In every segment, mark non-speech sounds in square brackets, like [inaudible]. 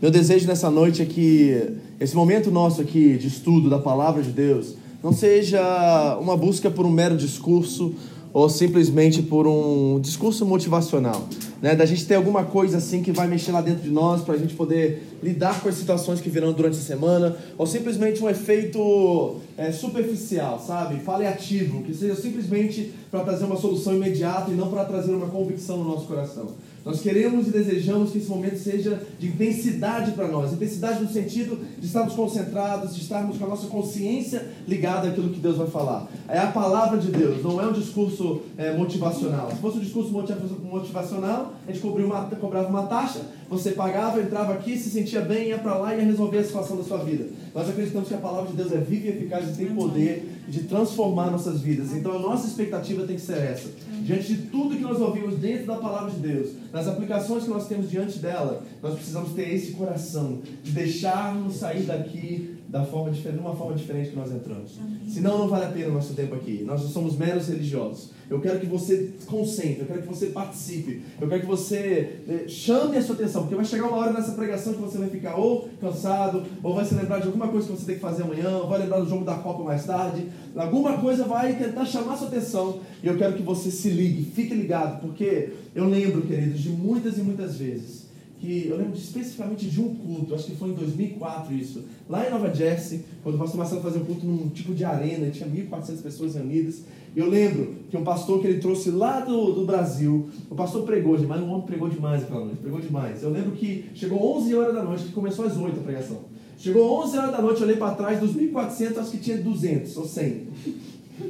Meu desejo nessa noite é que esse momento nosso aqui de estudo da palavra de Deus não seja uma busca por um mero discurso ou simplesmente por um discurso motivacional, né? Da gente ter alguma coisa assim que vai mexer lá dentro de nós para a gente poder lidar com as situações que virão durante a semana, ou simplesmente um efeito é, superficial, sabe? Paliativo, que seja simplesmente para trazer uma solução imediata e não para trazer uma convicção no nosso coração. Nós queremos e desejamos que esse momento seja de intensidade para nós. Intensidade no sentido de estarmos concentrados, de estarmos com a nossa consciência ligada àquilo que Deus vai falar. É a palavra de Deus, não é um discurso é, motivacional. Se fosse um discurso motivacional, a gente uma, cobrava uma taxa, você pagava, entrava aqui, se sentia bem, ia para lá e ia resolver a situação da sua vida. Nós acreditamos que a palavra de Deus é viva e eficaz e tem poder de transformar nossas vidas. Então a nossa expectativa tem que ser essa. Diante de tudo que nós ouvimos dentro da palavra de Deus, nas aplicações que nós temos diante dela, nós precisamos ter esse coração de deixarmos sair daqui da forma diferente, de uma forma diferente que nós entramos. Senão não vale a pena o nosso tempo aqui. Nós não somos meros religiosos. Eu quero que você concentre, eu quero que você participe, eu quero que você eh, chame a sua atenção, porque vai chegar uma hora nessa pregação que você vai ficar ou cansado, ou vai se lembrar de alguma coisa que você tem que fazer amanhã, ou vai lembrar do jogo da Copa mais tarde. Alguma coisa vai tentar chamar a sua atenção e eu quero que você se ligue, fique ligado, porque eu lembro, queridos, de muitas e muitas vezes que eu lembro especificamente de um culto, acho que foi em 2004 isso, lá em Nova Jersey, quando o pastor Marcelo fazia um culto num tipo de arena, tinha 1.400 pessoas reunidas. Eu lembro que um pastor que ele trouxe lá do, do Brasil, o pastor pregou demais, um homem pregou demais aquela noite, pregou demais. Eu lembro que chegou 11 horas da noite, que começou às 8 a pregação. Chegou 11 horas da noite, eu olhei para trás, dos 1.400, acho que tinha 200 ou 100.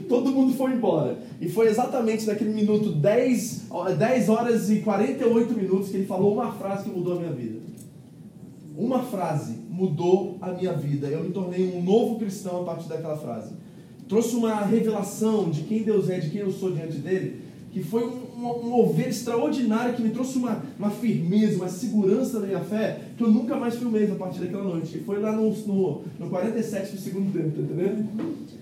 Todo mundo foi embora. E foi exatamente naquele minuto 10, 10 horas e 48 minutos que ele falou uma frase que mudou a minha vida. Uma frase mudou a minha vida. Eu me tornei um novo cristão a partir daquela frase. Trouxe uma revelação de quem Deus é, de quem eu sou diante dele, que foi um, um, mover extraordinário que me trouxe uma, uma firmeza, uma segurança na minha fé, que eu nunca mais fui mesmo a partir daquela noite. E foi lá no, no, no 47 do segundo tempo, tá entendendo?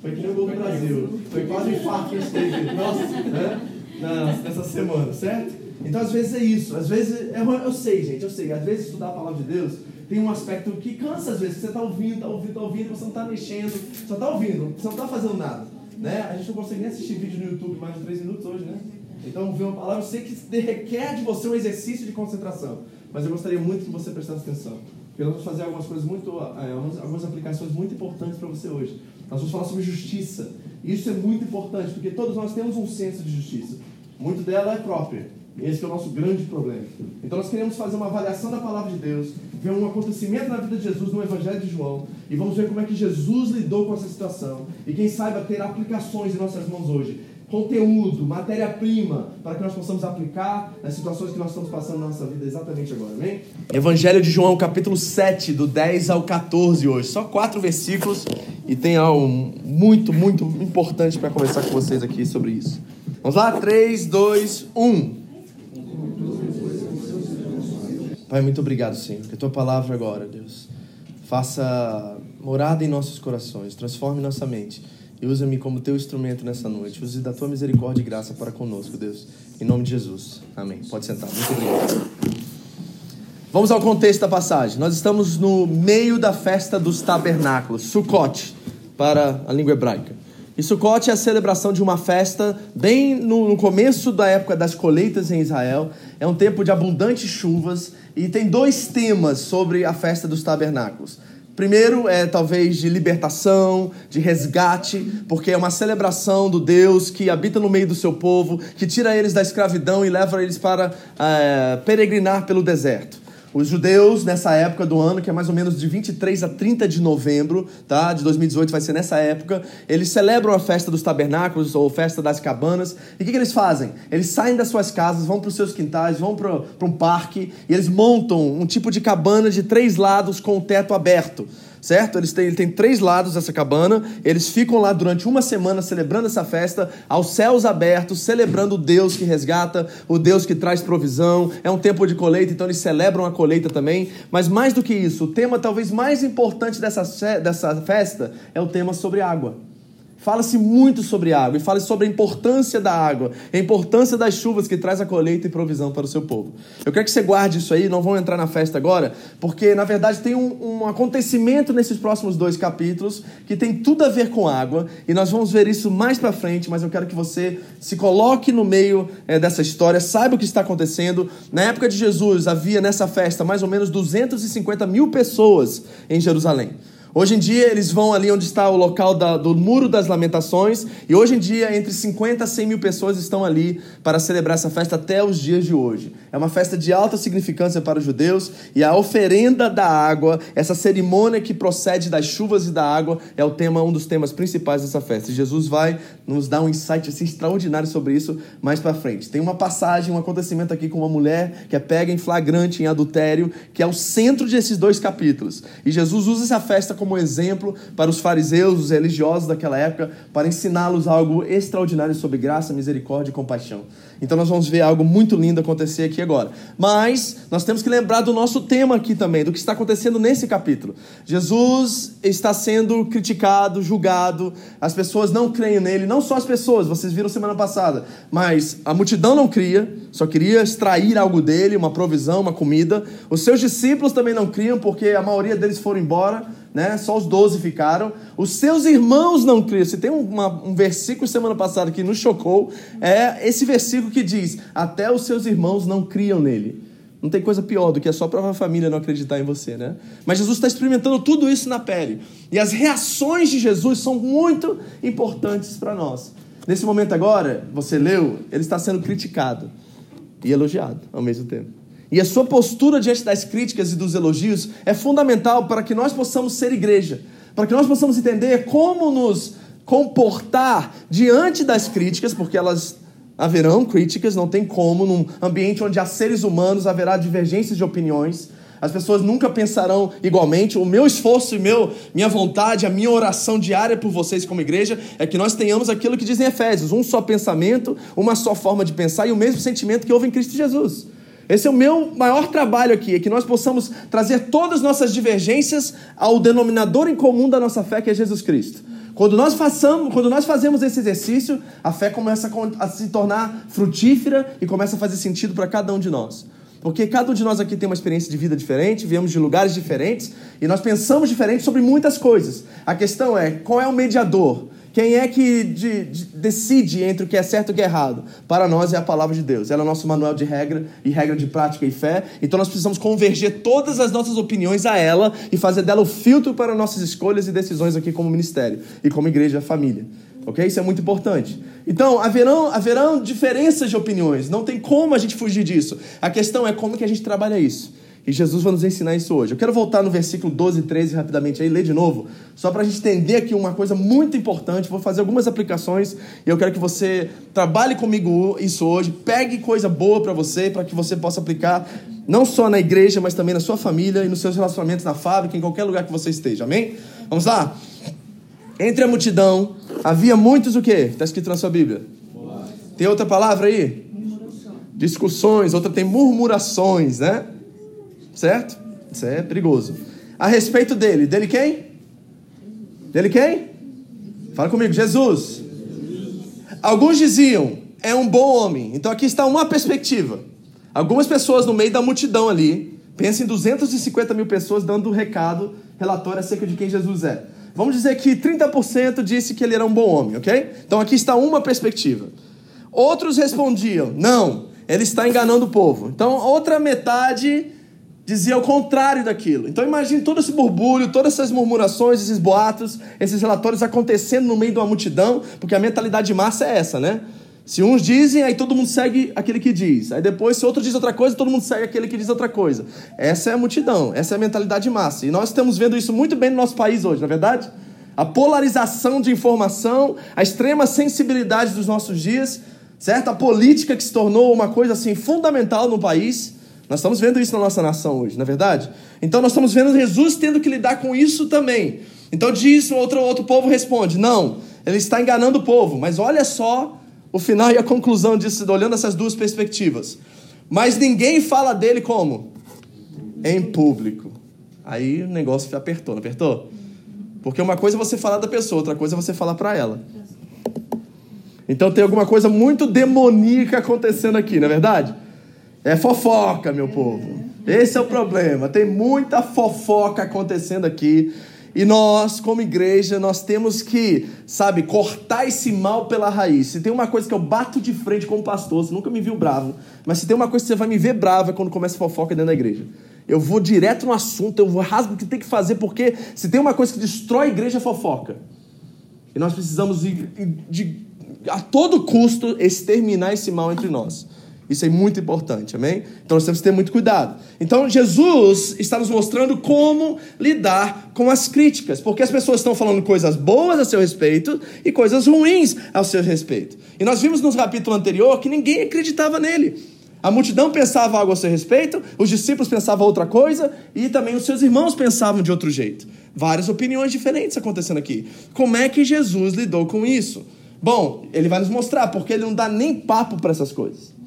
Foi que nem o gol do Brasil. Foi quase um infarto que a gente. Nossa, né? nessa semana, certo? Então, às vezes é isso. Às vezes, eu, eu sei, gente, eu sei. Às vezes, estudar a palavra de Deus tem um aspecto que cansa, às vezes. Você está ouvindo, está ouvindo, está ouvindo, você não está mexendo, só está ouvindo, você não está fazendo nada. Né? A gente não consegue nem assistir vídeo no YouTube mais de 3 minutos hoje, né? Então, ver uma palavra, eu sei que requer de você um exercício de concentração. Mas eu gostaria muito que você prestasse atenção. Porque nós vamos fazer algumas coisas muito, é, algumas aplicações muito importantes para você hoje. Nós vamos falar sobre justiça. Isso é muito importante, porque todos nós temos um senso de justiça. Muito dela é própria. Esse é o nosso grande problema. Então nós queremos fazer uma avaliação da palavra de Deus, ver um acontecimento na vida de Jesus no Evangelho de João, e vamos ver como é que Jesus lidou com essa situação. E quem saiba ter aplicações em nossas mãos hoje. Conteúdo, matéria-prima, para que nós possamos aplicar nas situações que nós estamos passando na nossa vida exatamente agora, amém? Evangelho de João, capítulo 7, do 10 ao 14 hoje. Só quatro versículos e tem algo muito, muito importante para conversar com vocês aqui sobre isso. Vamos lá? 3, 2, 1. Pai, muito obrigado, Senhor, que a tua palavra agora, Deus, faça morada em nossos corações, transforme nossa mente e usa-me como teu instrumento nessa noite. Use da tua misericórdia e graça para conosco, Deus. Em nome de Jesus. Amém. Pode sentar. Muito obrigado. Vamos ao contexto da passagem. Nós estamos no meio da festa dos tabernáculos, Sukkot, para a língua hebraica. E Sukkot é a celebração de uma festa bem no, começo da época das colheitas em Israel. É um tempo de abundantes chuvas e tem dois temas sobre a festa dos tabernáculos. Primeiro é talvez de libertação, de resgate, porque é uma celebração do Deus que habita no meio do seu povo, que tira eles da escravidão e leva eles para é, peregrinar pelo deserto. Os judeus, nessa época do ano, que é mais ou menos de 23 a 30 de novembro, tá? De 2018 vai ser nessa época, eles celebram a festa dos tabernáculos ou festa das cabanas. E o que, que eles fazem? Eles saem das suas casas, vão para os seus quintais, vão para um parque e eles montam um tipo de cabana de três lados com o teto aberto certo? Eles têm, ele tem três lados essa cabana, eles ficam lá durante uma semana celebrando essa festa, aos céus abertos, celebrando o Deus que resgata, o Deus que traz provisão. É um tempo de colheita, então eles celebram a colheita também. Mas mais do que isso, o tema talvez mais importante dessa, dessa festa é o tema sobre água. Fala-se muito sobre água e fala sobre a importância da água, a importância das chuvas que traz a colheita e provisão para o seu povo. Eu quero que você guarde isso aí, não vamos entrar na festa agora, porque na verdade tem um, um acontecimento nesses próximos dois capítulos que tem tudo a ver com água e nós vamos ver isso mais para frente, mas eu quero que você se coloque no meio é, dessa história, saiba o que está acontecendo. Na época de Jesus havia nessa festa mais ou menos 250 mil pessoas em Jerusalém. Hoje em dia eles vão ali onde está o local da, do Muro das Lamentações, e hoje em dia entre 50 a 100 mil pessoas estão ali para celebrar essa festa até os dias de hoje. É uma festa de alta significância para os judeus, e a oferenda da água, essa cerimônia que procede das chuvas e da água, é o tema, um dos temas principais dessa festa. E Jesus vai nos dar um insight assim, extraordinário sobre isso mais para frente. Tem uma passagem, um acontecimento aqui com uma mulher que é pega em flagrante, em adultério, que é o centro desses dois capítulos. E Jesus usa essa festa como exemplo para os fariseus, os religiosos daquela época, para ensiná-los algo extraordinário sobre graça, misericórdia e compaixão. Então nós vamos ver algo muito lindo acontecer aqui agora. Mas nós temos que lembrar do nosso tema aqui também, do que está acontecendo nesse capítulo. Jesus está sendo criticado, julgado, as pessoas não creem nele, não só as pessoas, vocês viram semana passada, mas a multidão não cria, só queria extrair algo dele, uma provisão, uma comida. Os seus discípulos também não criam, porque a maioria deles foram embora né? Só os doze ficaram. Os seus irmãos não criam. Se tem uma, um versículo semana passada que nos chocou, é esse versículo que diz: Até os seus irmãos não criam nele. Não tem coisa pior do que a sua própria família não acreditar em você, né? Mas Jesus está experimentando tudo isso na pele. E as reações de Jesus são muito importantes para nós. Nesse momento agora, você leu, ele está sendo criticado e elogiado ao mesmo tempo. E a sua postura diante das críticas e dos elogios é fundamental para que nós possamos ser igreja, para que nós possamos entender como nos comportar diante das críticas, porque elas haverão críticas, não tem como, num ambiente onde há seres humanos haverá divergências de opiniões. As pessoas nunca pensarão igualmente. O meu esforço e meu, minha vontade, a minha oração diária por vocês como igreja é que nós tenhamos aquilo que dizem Efésios: um só pensamento, uma só forma de pensar e o mesmo sentimento que houve em Cristo Jesus. Esse é o meu maior trabalho aqui, é que nós possamos trazer todas as nossas divergências ao denominador em comum da nossa fé, que é Jesus Cristo. Quando nós, façamos, quando nós fazemos esse exercício, a fé começa a se tornar frutífera e começa a fazer sentido para cada um de nós. Porque cada um de nós aqui tem uma experiência de vida diferente, viemos de lugares diferentes e nós pensamos diferente sobre muitas coisas. A questão é qual é o mediador? Quem é que de, de, decide entre o que é certo e o que é errado? Para nós é a palavra de Deus. Ela é o nosso manual de regra e regra de prática e fé. Então nós precisamos converger todas as nossas opiniões a ela e fazer dela o filtro para nossas escolhas e decisões aqui como ministério e como igreja família. Ok? Isso é muito importante. Então, haverão, haverão diferenças de opiniões. Não tem como a gente fugir disso. A questão é como que a gente trabalha isso. E Jesus vai nos ensinar isso hoje. Eu quero voltar no versículo 12 e 13 rapidamente aí, ler de novo, só para a gente entender aqui uma coisa muito importante. Vou fazer algumas aplicações e eu quero que você trabalhe comigo isso hoje, pegue coisa boa para você, para que você possa aplicar não só na igreja, mas também na sua família e nos seus relacionamentos na fábrica, em qualquer lugar que você esteja. Amém? Vamos lá? Entre a multidão havia muitos o quê? Está escrito na sua Bíblia. Tem outra palavra aí? Discussões, outra tem murmurações, né? Certo? Isso é perigoso. A respeito dele. Dele quem? Dele quem? Fala comigo, Jesus. Alguns diziam, é um bom homem. Então aqui está uma perspectiva. Algumas pessoas no meio da multidão ali, pensa em 250 mil pessoas dando um recado, relatório acerca de quem Jesus é. Vamos dizer que 30% disse que ele era um bom homem, ok? Então aqui está uma perspectiva. Outros respondiam, não, ele está enganando o povo. Então outra metade dizia o contrário daquilo. Então imagine todo esse burbulho, todas essas murmurações, esses boatos, esses relatórios acontecendo no meio de uma multidão, porque a mentalidade de massa é essa, né? Se uns dizem, aí todo mundo segue aquele que diz. Aí depois, se outro diz outra coisa, todo mundo segue aquele que diz outra coisa. Essa é a multidão, essa é a mentalidade de massa. E nós estamos vendo isso muito bem no nosso país hoje, não é verdade? A polarização de informação, a extrema sensibilidade dos nossos dias, certo? A política que se tornou uma coisa assim fundamental no país. Nós estamos vendo isso na nossa nação hoje, não é verdade? Então nós estamos vendo Jesus tendo que lidar com isso também. Então diz, outro, outro povo responde: não, ele está enganando o povo. Mas olha só o final [laughs] e a conclusão disso, olhando essas duas perspectivas. Mas ninguém fala dele como? Em público. Aí o negócio apertou, não apertou? Porque uma coisa é você falar da pessoa, outra coisa é você falar para ela. Então tem alguma coisa muito demoníaca acontecendo aqui, não é verdade? É fofoca, meu povo. Esse é o problema. Tem muita fofoca acontecendo aqui. E nós, como igreja, nós temos que, sabe, cortar esse mal pela raiz. Se tem uma coisa que eu bato de frente como pastor, você nunca me viu bravo, mas se tem uma coisa que você vai me ver bravo é quando começa fofoca dentro da igreja. Eu vou direto no assunto, eu rasgo o que tem que fazer, porque se tem uma coisa que destrói a igreja é fofoca. E nós precisamos, de, de, a todo custo, exterminar esse mal entre nós. Isso é muito importante, amém? Então nós temos que ter muito cuidado. Então Jesus está nos mostrando como lidar com as críticas, porque as pessoas estão falando coisas boas a seu respeito e coisas ruins ao seu respeito. E nós vimos no capítulo anterior que ninguém acreditava nele. A multidão pensava algo a seu respeito, os discípulos pensavam outra coisa e também os seus irmãos pensavam de outro jeito. Várias opiniões diferentes acontecendo aqui. Como é que Jesus lidou com isso? Bom, ele vai nos mostrar, porque ele não dá nem papo para essas coisas.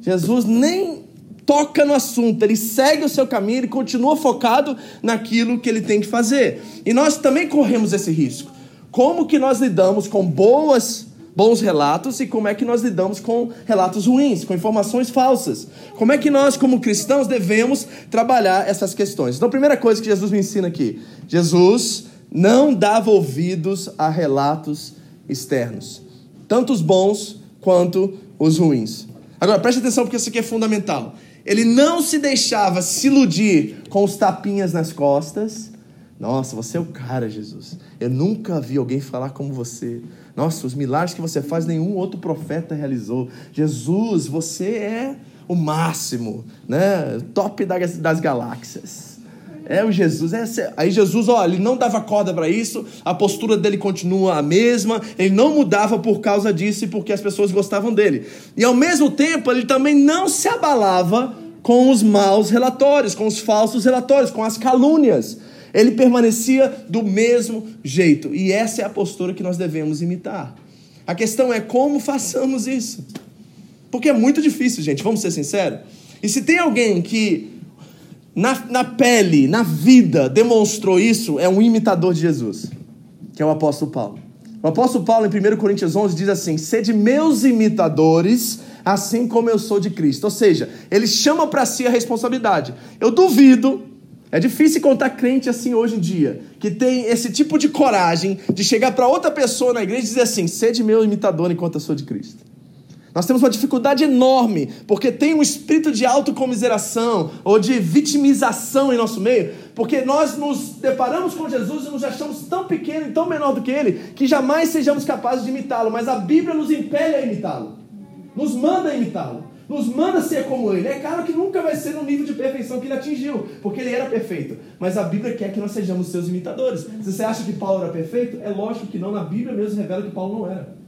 Jesus nem toca no assunto, ele segue o seu caminho, ele continua focado naquilo que ele tem que fazer. E nós também corremos esse risco. Como que nós lidamos com boas bons relatos e como é que nós lidamos com relatos ruins, com informações falsas. Como é que nós, como cristãos, devemos trabalhar essas questões. Então, a primeira coisa que Jesus me ensina aqui: Jesus não dava ouvidos a relatos externos, tanto os bons quanto os ruins. Agora, preste atenção porque isso aqui é fundamental. Ele não se deixava se iludir com os tapinhas nas costas. Nossa, você é o cara, Jesus. Eu nunca vi alguém falar como você. Nossa, os milagres que você faz, nenhum outro profeta realizou. Jesus, você é o máximo, né? Top das, das galáxias. É o Jesus. É, aí Jesus, olha, ele não dava corda para isso, a postura dele continua a mesma, ele não mudava por causa disso e porque as pessoas gostavam dele. E ao mesmo tempo, ele também não se abalava com os maus relatórios, com os falsos relatórios, com as calúnias. Ele permanecia do mesmo jeito. E essa é a postura que nós devemos imitar. A questão é como façamos isso. Porque é muito difícil, gente, vamos ser sinceros. E se tem alguém que na, na pele, na vida, demonstrou isso, é um imitador de Jesus, que é o apóstolo Paulo. O apóstolo Paulo, em 1 Coríntios 11, diz assim: Sede meus imitadores, assim como eu sou de Cristo. Ou seja, ele chama para si a responsabilidade. Eu duvido, é difícil contar crente assim hoje em dia, que tem esse tipo de coragem de chegar para outra pessoa na igreja e dizer assim: Sede meu imitador enquanto eu sou de Cristo. Nós temos uma dificuldade enorme, porque tem um espírito de autocomiseração ou de vitimização em nosso meio, porque nós nos deparamos com Jesus e nos achamos tão pequeno e tão menor do que ele, que jamais sejamos capazes de imitá-lo, mas a Bíblia nos impele a imitá-lo, nos manda imitá-lo, nos manda ser como ele. É claro que nunca vai ser no nível de perfeição que ele atingiu, porque ele era perfeito, mas a Bíblia quer que nós sejamos seus imitadores. Se você acha que Paulo era perfeito, é lógico que não, na Bíblia mesmo revela que Paulo não era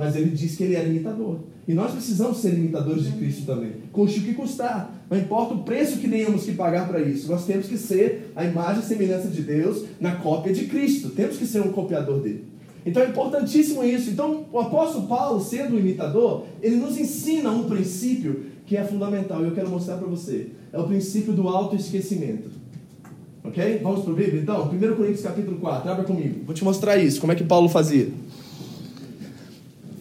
mas ele disse que ele era imitador. E nós precisamos ser imitadores de Cristo também. Custe o que custar. Não importa o preço que tenhamos que pagar para isso. Nós temos que ser a imagem e semelhança de Deus na cópia de Cristo. Temos que ser um copiador dele. Então é importantíssimo isso. Então, o apóstolo Paulo, sendo um imitador, ele nos ensina um princípio que é fundamental. E eu quero mostrar para você. É o princípio do autoesquecimento. Ok? Vamos para o Bíblia então? 1 Coríntios capítulo 4. Abra comigo. Vou te mostrar isso. Como é que Paulo fazia.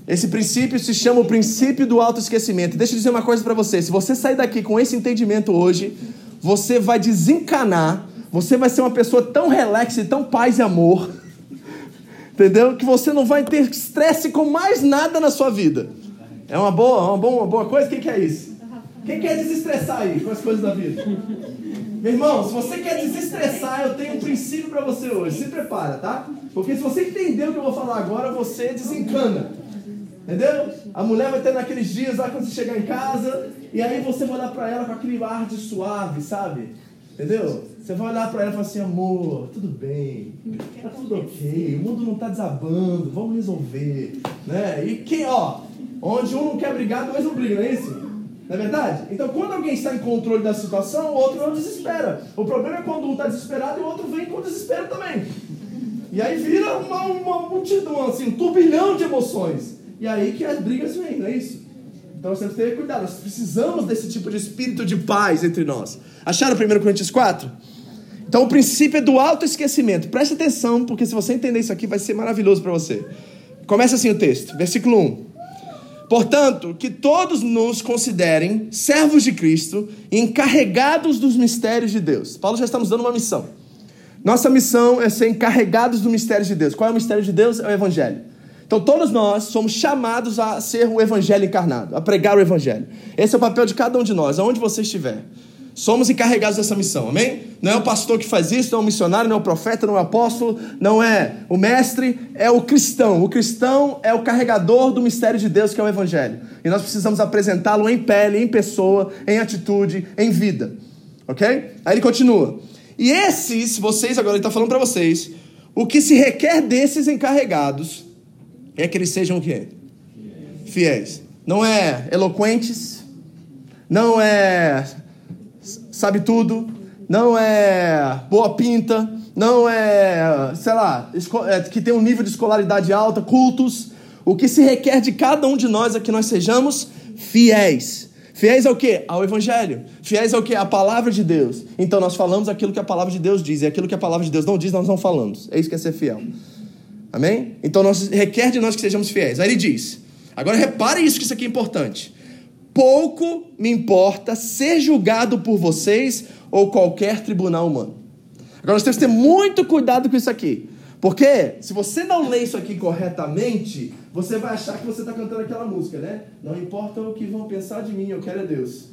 Esse princípio se chama o princípio do autoesquecimento. Deixa eu dizer uma coisa para você: se você sair daqui com esse entendimento hoje, você vai desencanar, você vai ser uma pessoa tão relaxa e tão paz e amor, [laughs] entendeu? Que você não vai ter estresse com mais nada na sua vida. É uma boa, uma boa, uma boa coisa? Quem quer isso? Quem quer desestressar aí com as coisas da vida? Meu irmão, se você quer desestressar, eu tenho um princípio para você hoje. Se prepara, tá? Porque se você entender o que eu vou falar agora, você desencana. Entendeu? A mulher vai ter naqueles dias lá quando você chegar em casa, e aí você vai olhar para ela com aquele ar de suave, sabe? Entendeu? Você vai olhar para ela e falar assim, amor, tudo bem, tá tudo ok, o mundo não tá desabando, vamos resolver, né? E quem, ó, onde um não quer brigar, dois não brigam, não é isso? Não é verdade? Então, quando alguém está em controle da situação, o outro não desespera. O problema é quando um está desesperado e o outro vem com desespero também. E aí vira uma, uma multidão, assim, um turbilhão de emoções. E aí que as brigas vêm, não é isso? Então nós temos que ter cuidado, nós precisamos desse tipo de espírito de paz entre nós. Acharam 1 Coríntios 4? Então o princípio é do autoesquecimento. Preste atenção, porque se você entender isso aqui, vai ser maravilhoso para você. Começa assim o texto, versículo 1. Portanto, que todos nos considerem servos de Cristo e encarregados dos mistérios de Deus. Paulo já está nos dando uma missão. Nossa missão é ser encarregados do mistério de Deus. Qual é o mistério de Deus? É o Evangelho. Então, todos nós somos chamados a ser o Evangelho encarnado, a pregar o Evangelho. Esse é o papel de cada um de nós, aonde você estiver. Somos encarregados dessa missão, amém? Não é o pastor que faz isso, não é o missionário, não é o profeta, não é o apóstolo, não é o mestre, é o cristão. O cristão é o carregador do mistério de Deus, que é o Evangelho. E nós precisamos apresentá-lo em pele, em pessoa, em atitude, em vida. Ok? Aí ele continua. E esses, vocês, agora ele está falando para vocês, o que se requer desses encarregados é que eles sejam o quê? Fiéis. Não é eloquentes, não é sabe tudo, não é boa pinta, não é, sei lá, é, que tem um nível de escolaridade alta, cultos. O que se requer de cada um de nós é que nós sejamos fiéis. Fiéis ao que? Ao Evangelho. Fiéis ao que? A palavra de Deus. Então nós falamos aquilo que a palavra de Deus diz, e aquilo que a palavra de Deus não diz, nós não falamos. É isso que é ser fiel. Amém? Então nós, requer de nós que sejamos fiéis. Aí ele diz: agora repare isso, que isso aqui é importante pouco me importa ser julgado por vocês ou qualquer tribunal humano. Agora nós temos que ter muito cuidado com isso aqui. Porque se você não lê isso aqui corretamente, você vai achar que você está cantando aquela música, né? Não importa o que vão pensar de mim, eu quero é Deus.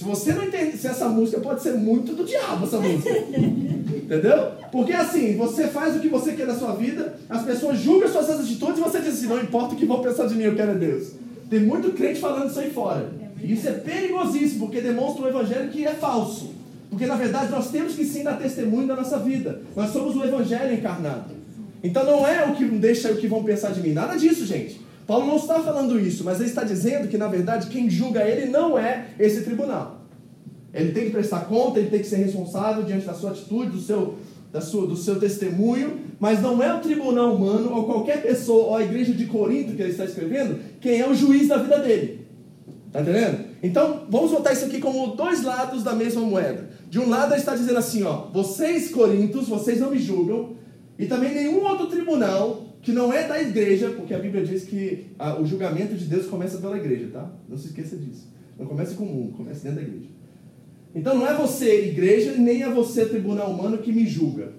Se você não entende, se essa música pode ser muito do diabo, essa música. [laughs] Entendeu? Porque assim, você faz o que você quer na sua vida, as pessoas julgam suas atitudes e você diz assim: não importa o que vão pensar de mim, eu quero é Deus. Tem muito crente falando isso aí fora. E isso é perigosíssimo, porque demonstra um evangelho que é falso. Porque na verdade nós temos que sim dar testemunho da nossa vida. Nós somos o evangelho encarnado. Então não é o que deixa o que vão pensar de mim. Nada disso, gente. Paulo não está falando isso, mas ele está dizendo que na verdade quem julga ele não é esse tribunal. Ele tem que prestar conta, ele tem que ser responsável diante da sua atitude, do seu da sua, do seu testemunho, mas não é o tribunal humano ou qualquer pessoa, ou a igreja de Corinto que ele está escrevendo, quem é o juiz da vida dele. Está entendendo? Então, vamos botar isso aqui como dois lados da mesma moeda. De um lado, ele está dizendo assim: ó, vocês, Corintos, vocês não me julgam, e também nenhum outro tribunal que não é da igreja, porque a Bíblia diz que a, o julgamento de Deus começa pela igreja, tá? Não se esqueça disso. Não começa com mundo, começa dentro da igreja. Então não é você, igreja, nem é você, tribunal humano, que me julga.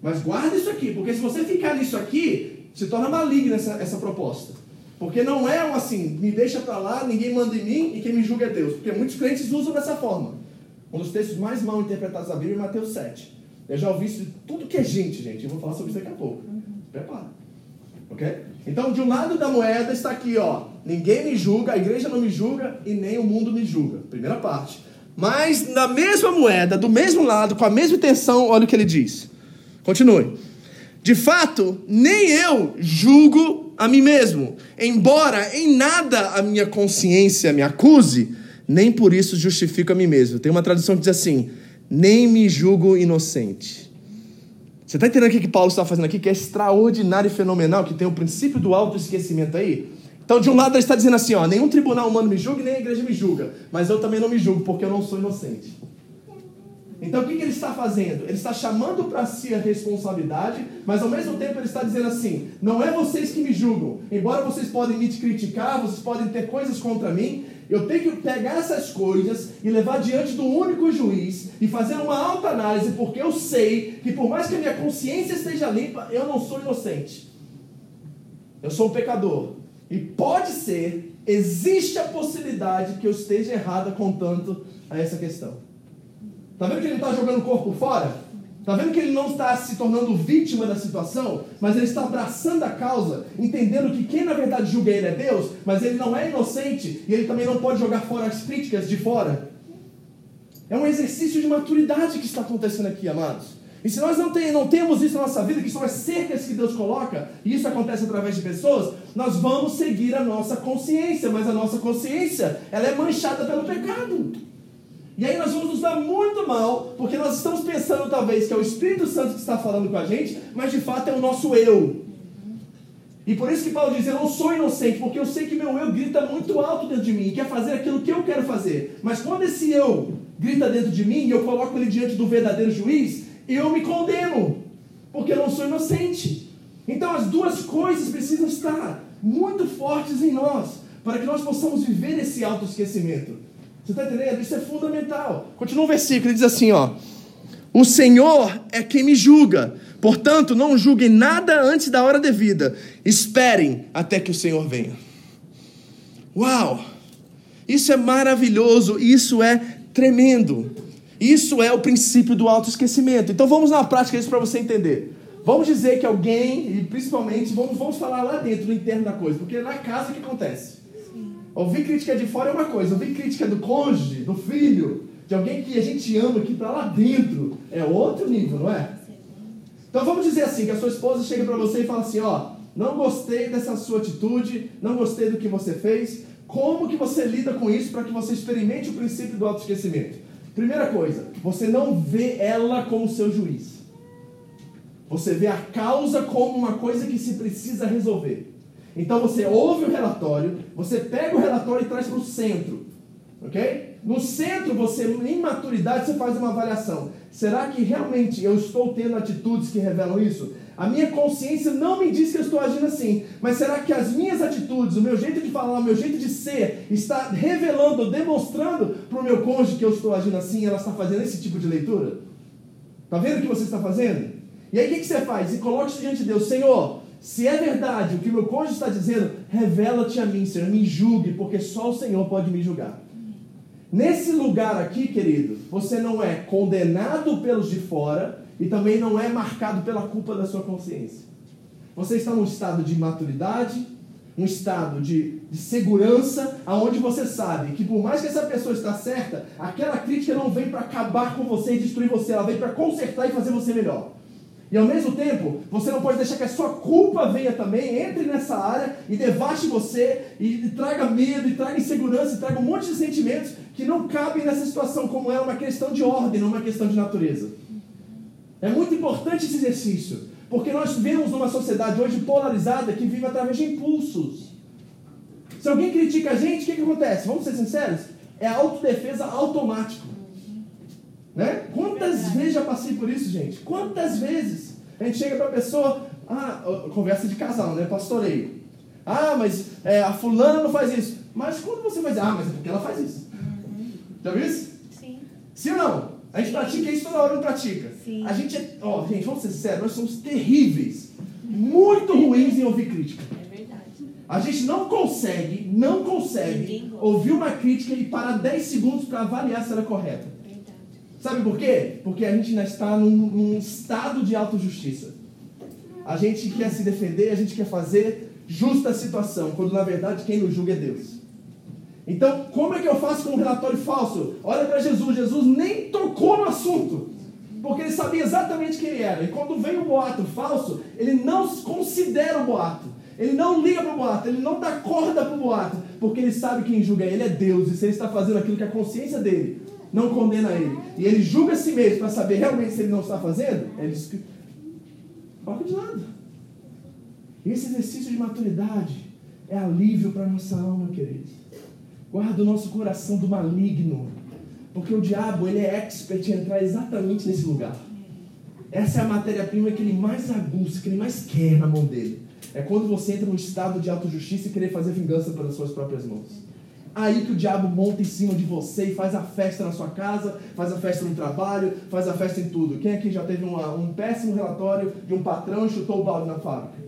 Mas guarda isso aqui, porque se você ficar nisso aqui, se torna maligna essa, essa proposta. Porque não é um assim, me deixa para lá, ninguém manda em mim e quem me julga é Deus. Porque muitos crentes usam dessa forma. Um dos textos mais mal interpretados da Bíblia é Mateus 7. Eu já ouvi isso de tudo que é gente, gente. Eu vou falar sobre isso daqui a pouco. Prepara. Ok? Então, de um lado da moeda está aqui, ó. Ninguém me julga, a igreja não me julga e nem o mundo me julga. Primeira parte. Mas na mesma moeda, do mesmo lado, com a mesma intenção, olha o que ele diz. Continue. De fato, nem eu julgo a mim mesmo, embora em nada a minha consciência me acuse, nem por isso justifico a mim mesmo. Tem uma tradução que diz assim: nem me julgo inocente. Você está entendendo o que Paulo está fazendo aqui, que é extraordinário e fenomenal, que tem o princípio do autoesquecimento aí? Então, de um lado, ele está dizendo assim: ó, nenhum tribunal humano me julga, nem a igreja me julga. Mas eu também não me julgo, porque eu não sou inocente. Então, o que, que ele está fazendo? Ele está chamando para si a responsabilidade, mas ao mesmo tempo ele está dizendo assim: não é vocês que me julgam. Embora vocês podem me criticar, vocês podem ter coisas contra mim, eu tenho que pegar essas coisas e levar diante do único juiz e fazer uma alta análise, porque eu sei que por mais que a minha consciência esteja limpa, eu não sou inocente. Eu sou um pecador. E pode ser, existe a possibilidade que eu esteja errada contando a essa questão. Tá vendo que ele não está jogando o corpo fora? Está vendo que ele não está se tornando vítima da situação, mas ele está abraçando a causa, entendendo que quem na verdade julga ele é Deus, mas ele não é inocente e ele também não pode jogar fora as críticas de fora. É um exercício de maturidade que está acontecendo aqui, amados. E se nós não, tem, não temos isso na nossa vida, que são as cercas que Deus coloca, e isso acontece através de pessoas, nós vamos seguir a nossa consciência, mas a nossa consciência ela é manchada pelo pecado. E aí nós vamos nos dar muito mal, porque nós estamos pensando talvez que é o Espírito Santo que está falando com a gente, mas de fato é o nosso eu. E por isso que Paulo diz: Eu não sou inocente, porque eu sei que meu eu grita muito alto dentro de mim e quer fazer aquilo que eu quero fazer. Mas quando esse eu grita dentro de mim e eu coloco ele diante do verdadeiro juiz, eu me condeno, porque eu não sou inocente. Então as duas coisas precisam estar muito fortes em nós, para que nós possamos viver esse autoesquecimento. Você está entendendo? Isso é fundamental. Continua o versículo, ele diz assim: ó. O Senhor é quem me julga. Portanto, não julguem nada antes da hora devida. Esperem até que o Senhor venha. Uau! Isso é maravilhoso, isso é tremendo. Isso é o princípio do autoesquecimento. Então vamos na prática isso para você entender. Vamos dizer que alguém, e principalmente, vamos, vamos falar lá dentro, no interno da coisa, porque é na casa que acontece. Ouvir crítica de fora é uma coisa, ouvir crítica do cônjuge, do filho, de alguém que a gente ama, que está lá dentro, é outro nível, não é? Então vamos dizer assim, que a sua esposa chega para você e fala assim, ó, não gostei dessa sua atitude, não gostei do que você fez, como que você lida com isso para que você experimente o princípio do autoesquecimento? Primeira coisa, você não vê ela como seu juiz. Você vê a causa como uma coisa que se precisa resolver. Então você ouve o relatório, você pega o relatório e traz para o centro. Ok? No centro, você, em maturidade, você faz uma avaliação. Será que realmente eu estou tendo atitudes que revelam isso? A minha consciência não me diz que eu estou agindo assim, mas será que as minhas atitudes, o meu jeito de falar, o meu jeito de ser, está revelando, demonstrando para o meu cônjuge que eu estou agindo assim ela está fazendo esse tipo de leitura? Está vendo o que você está fazendo? E aí o que, que você faz? E coloque isso diante de Deus, Senhor, se é verdade o que meu cônjuge está dizendo, revela-te a mim, Senhor, me julgue, porque só o Senhor pode me julgar. Nesse lugar aqui, querido, você não é condenado pelos de fora e também não é marcado pela culpa da sua consciência. Você está num estado de maturidade, um estado de, de segurança, aonde você sabe que por mais que essa pessoa está certa, aquela crítica não vem para acabar com você e destruir você, ela vem para consertar e fazer você melhor. E ao mesmo tempo, você não pode deixar que a sua culpa venha também, entre nessa área e devaste você, e, traga medo, e traga insegurança, e traga um monte de sentimentos que não cabem nessa situação, como é uma questão de ordem, não uma questão de natureza. É muito importante esse exercício, porque nós vivemos numa sociedade hoje polarizada que vive através de impulsos. Se alguém critica a gente, o que, que acontece? Vamos ser sinceros? É autodefesa automático. Né? Quantas vezes já passei por isso, gente? Quantas vezes a gente chega para a pessoa, ah, conversa de casal, né? Pastoreio. Ah, mas é, a fulana não faz isso. Mas quando você dizer, ah, mas é porque ela faz isso. Uhum. Já viu isso? Sim. Sim ou não? A gente pratica isso toda hora, não pratica. Sim. A gente é, ó, gente, vamos ser sérios, nós somos terríveis, muito ruins em ouvir crítica. É verdade. A gente não consegue, não consegue ouvir uma crítica e parar 10 segundos para avaliar se ela é correta. Sabe por quê? Porque a gente ainda está num, num estado de autojustiça. A gente quer se defender, a gente quer fazer justa a situação, quando na verdade quem nos julga é Deus. Então, como é que eu faço com um relatório falso? Olha para Jesus, Jesus nem tocou no assunto, porque ele sabia exatamente quem ele era. E quando vem o boato falso, ele não considera o boato. Ele não liga para o boato, ele não dá corda para o boato, porque ele sabe quem julga ele é Deus. E se ele está fazendo aquilo que a consciência dele não condena ele, e ele julga a si mesmo para saber realmente se ele não está fazendo, ele coloca de lado. Esse exercício de maturidade é alívio para a nossa alma, queridos. Guarda o nosso coração do maligno, porque o diabo ele é expert em entrar exatamente nesse lugar. Essa é a matéria-prima que ele mais aguça, que ele mais quer na mão dele. É quando você entra num estado de autojustiça e querer fazer vingança pelas suas próprias mãos. Aí que o diabo monta em cima de você e faz a festa na sua casa, faz a festa no trabalho, faz a festa em tudo. Quem aqui já teve uma, um péssimo relatório de um patrão e chutou o balde na fábrica?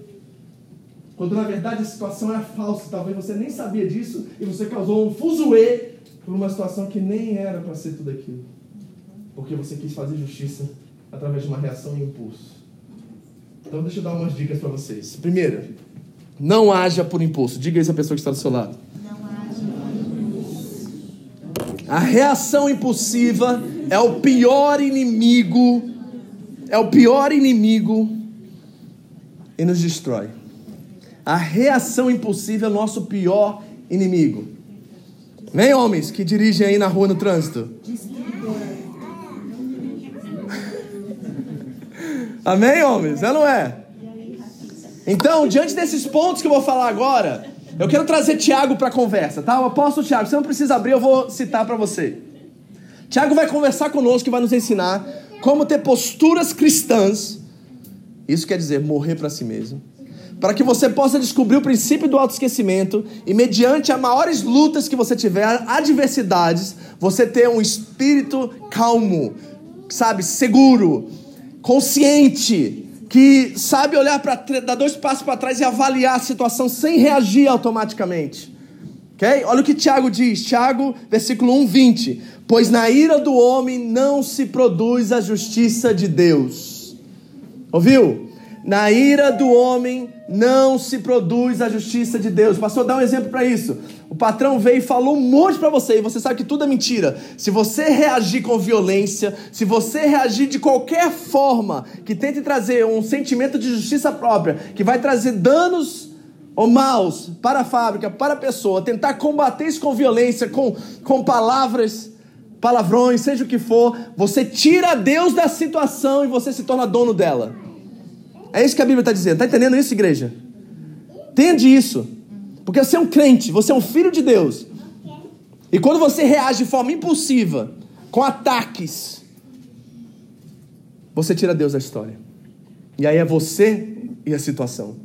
Quando na verdade a situação era falsa, talvez você nem sabia disso e você causou um fuzuê por uma situação que nem era para ser tudo aquilo. Porque você quis fazer justiça através de uma reação e impulso. Então deixa eu dar umas dicas para vocês. Primeiro, não haja por impulso. Diga isso à pessoa que está do seu lado. A reação impulsiva é o pior inimigo, é o pior inimigo e nos destrói. A reação impulsiva é o nosso pior inimigo. Vem, homens que dirigem aí na rua no trânsito. Amém, homens? É não é? Então, diante desses pontos que eu vou falar agora, eu quero trazer Tiago para a conversa, tá? O apóstolo Tiago, você não precisa abrir, eu vou citar para você. Tiago vai conversar conosco e vai nos ensinar como ter posturas cristãs. Isso quer dizer morrer para si mesmo. Para que você possa descobrir o princípio do autoesquecimento e, mediante as maiores lutas que você tiver, adversidades, você ter um espírito calmo, sabe, seguro, consciente, que sabe olhar para dar dois passos para trás e avaliar a situação sem reagir automaticamente. Ok? Olha o que Tiago diz, Tiago, versículo 1, 20. Pois na ira do homem não se produz a justiça de Deus. Ouviu? Na ira do homem não se produz a justiça de Deus. Pastor, dá um exemplo para isso. O patrão veio e falou um monte para você e você sabe que tudo é mentira. Se você reagir com violência, se você reagir de qualquer forma que tente trazer um sentimento de justiça própria, que vai trazer danos ou maus para a fábrica, para a pessoa, tentar combater isso com violência, com, com palavras, palavrões, seja o que for, você tira Deus da situação e você se torna dono dela. É isso que a Bíblia está dizendo. Está entendendo isso, igreja? Entende isso. Porque você é um crente, você é um filho de Deus. E quando você reage de forma impulsiva, com ataques, você tira Deus da história. E aí é você e a situação.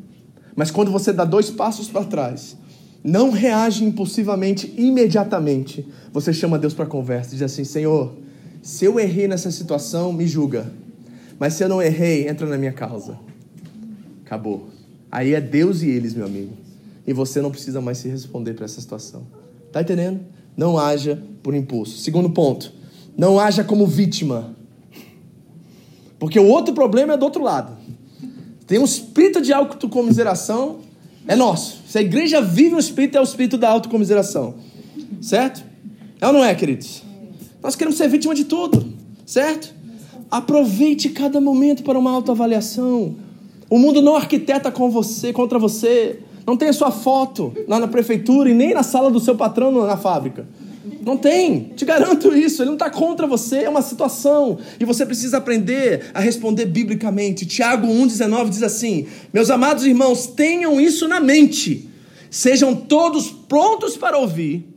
Mas quando você dá dois passos para trás, não reage impulsivamente, imediatamente, você chama Deus para conversa e diz assim: Senhor, se eu errei nessa situação, me julga. Mas se eu não errei, entra na minha causa. Acabou. Aí é Deus e eles, meu amigo. E você não precisa mais se responder para essa situação. Tá entendendo? Não haja por impulso. Segundo ponto, não haja como vítima. Porque o outro problema é do outro lado. Tem um espírito de autocomiseração, é nosso. Se a igreja vive um espírito, é o espírito da autocomiseração. Certo? É ou não é, queridos? Nós queremos ser vítima de tudo, certo? Aproveite cada momento para uma autoavaliação. O mundo não arquiteta com você, contra você. Não tem a sua foto lá na prefeitura e nem na sala do seu patrão na fábrica. Não tem, te garanto isso. Ele não está contra você, é uma situação. E você precisa aprender a responder biblicamente. Tiago 1,19 diz assim: Meus amados irmãos, tenham isso na mente. Sejam todos prontos para ouvir,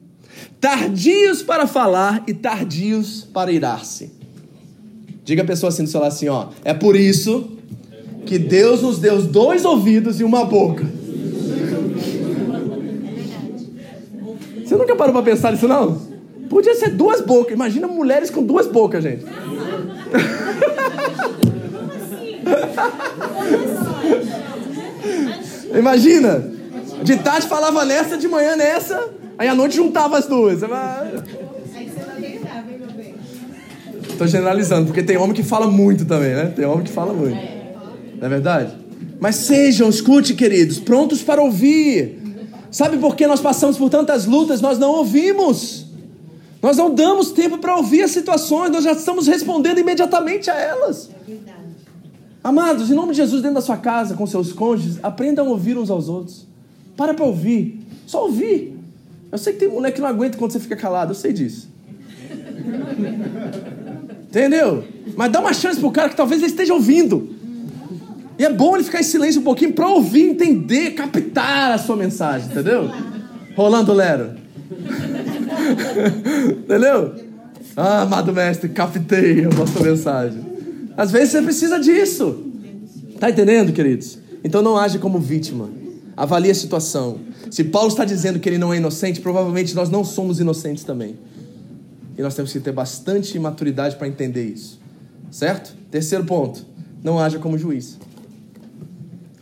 tardios para falar e tardios para irar-se. Diga a pessoa assim do seu lado assim: ó, é por isso que Deus nos deu dois ouvidos e uma boca. Você nunca parou para pensar nisso, não? Podia ser duas bocas. Imagina mulheres com duas bocas, gente. Imagina. De tarde falava nessa, de manhã nessa, aí à noite juntava as duas. Estou generalizando, porque tem homem que fala muito também, né? Tem homem que fala muito. Não é verdade? Mas sejam, escute, queridos, prontos para ouvir. Sabe por que nós passamos por tantas lutas? Nós não ouvimos. Nós não damos tempo para ouvir as situações, nós já estamos respondendo imediatamente a elas. Amados, em nome de Jesus, dentro da sua casa, com seus cônjuges, aprendam a ouvir uns aos outros. Para para ouvir. Só ouvir. Eu sei que tem mulher que não aguenta quando você fica calado, eu sei disso. Entendeu? Mas dá uma chance pro cara que talvez ele esteja ouvindo. E é bom ele ficar em silêncio um pouquinho para ouvir, entender, captar a sua mensagem, entendeu? Rolando Lero. [laughs] entendeu? Ah, amado mestre, captei a vossa mensagem. Às vezes você precisa disso. Tá entendendo, queridos? Então não age como vítima. Avalie a situação. Se Paulo está dizendo que ele não é inocente, provavelmente nós não somos inocentes também. E nós temos que ter bastante maturidade para entender isso. Certo? Terceiro ponto. Não haja como juiz.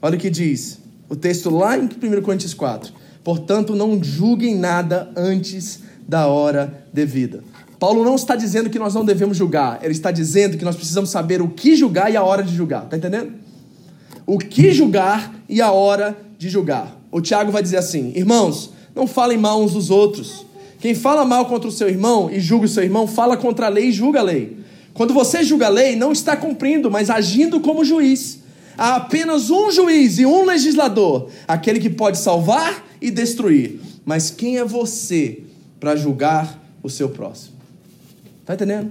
Olha o que diz o texto lá em 1 Coríntios 4. Portanto, não julguem nada antes da hora devida. Paulo não está dizendo que nós não devemos julgar, ele está dizendo que nós precisamos saber o que julgar e a hora de julgar. Tá entendendo? O que julgar e a hora de julgar. O Tiago vai dizer assim: irmãos, não falem mal uns dos outros. Quem fala mal contra o seu irmão e julga o seu irmão, fala contra a lei e julga a lei. Quando você julga a lei, não está cumprindo, mas agindo como juiz. Há apenas um juiz e um legislador, aquele que pode salvar e destruir. Mas quem é você para julgar o seu próximo? Está entendendo?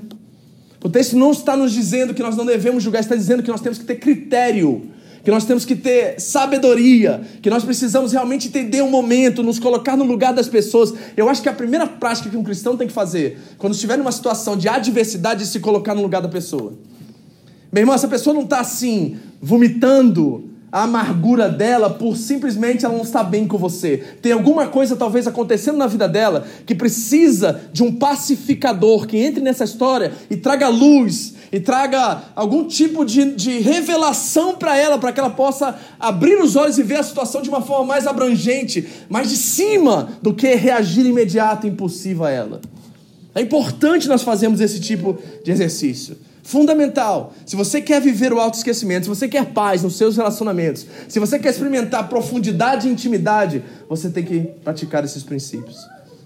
O texto não está nos dizendo que nós não devemos julgar, está dizendo que nós temos que ter critério que nós temos que ter sabedoria, que nós precisamos realmente entender o momento, nos colocar no lugar das pessoas. Eu acho que a primeira prática que um cristão tem que fazer, quando estiver numa situação de adversidade, é se colocar no lugar da pessoa. Meu irmão, essa pessoa não está assim, vomitando a amargura dela por simplesmente ela não estar bem com você. Tem alguma coisa talvez acontecendo na vida dela que precisa de um pacificador que entre nessa história e traga luz e traga algum tipo de, de revelação para ela, para que ela possa abrir os olhos e ver a situação de uma forma mais abrangente, mais de cima do que reagir imediato e impulsivo a ela. É importante nós fazermos esse tipo de exercício. Fundamental. Se você quer viver o autoesquecimento, se você quer paz nos seus relacionamentos, se você quer experimentar profundidade e intimidade, você tem que praticar esses princípios.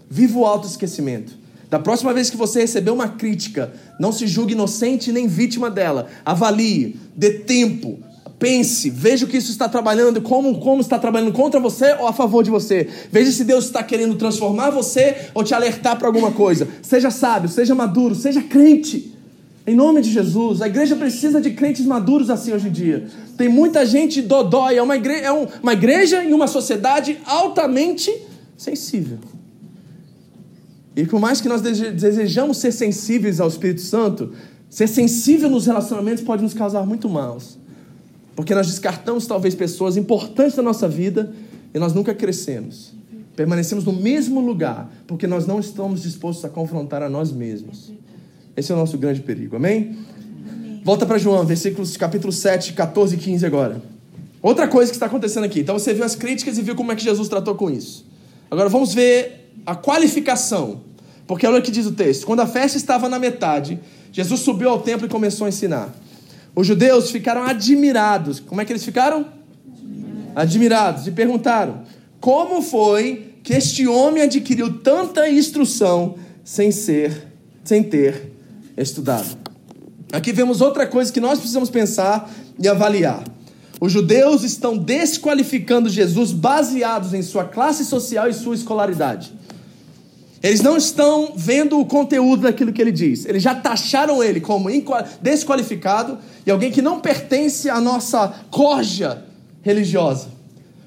Viva o autoesquecimento. Da próxima vez que você receber uma crítica, não se julgue inocente nem vítima dela. Avalie, dê tempo, pense, veja o que isso está trabalhando, como, como está trabalhando contra você ou a favor de você. Veja se Deus está querendo transformar você ou te alertar para alguma coisa. Seja sábio, seja maduro, seja crente. Em nome de Jesus, a igreja precisa de crentes maduros assim hoje em dia. Tem muita gente dodói, é uma igreja, é um, uma igreja e uma sociedade altamente sensível. E por mais que nós desejamos ser sensíveis ao Espírito Santo, ser sensível nos relacionamentos pode nos causar muito mal. Porque nós descartamos talvez pessoas importantes da nossa vida e nós nunca crescemos. Permanecemos no mesmo lugar porque nós não estamos dispostos a confrontar a nós mesmos. Esse é o nosso grande perigo. Amém? Amém. Volta para João, versículos capítulo 7, 14 e 15 agora. Outra coisa que está acontecendo aqui. Então você viu as críticas e viu como é que Jesus tratou com isso. Agora vamos ver a qualificação. Porque olha o que diz o texto. Quando a festa estava na metade, Jesus subiu ao templo e começou a ensinar. Os judeus ficaram admirados. Como é que eles ficaram? Admirados. admirados. E perguntaram: Como foi que este homem adquiriu tanta instrução sem ser, sem ter estudado. Aqui vemos outra coisa que nós precisamos pensar e avaliar. Os judeus estão desqualificando Jesus baseados em sua classe social e sua escolaridade. Eles não estão vendo o conteúdo daquilo que ele diz. Eles já taxaram ele como desqualificado e alguém que não pertence à nossa corja religiosa.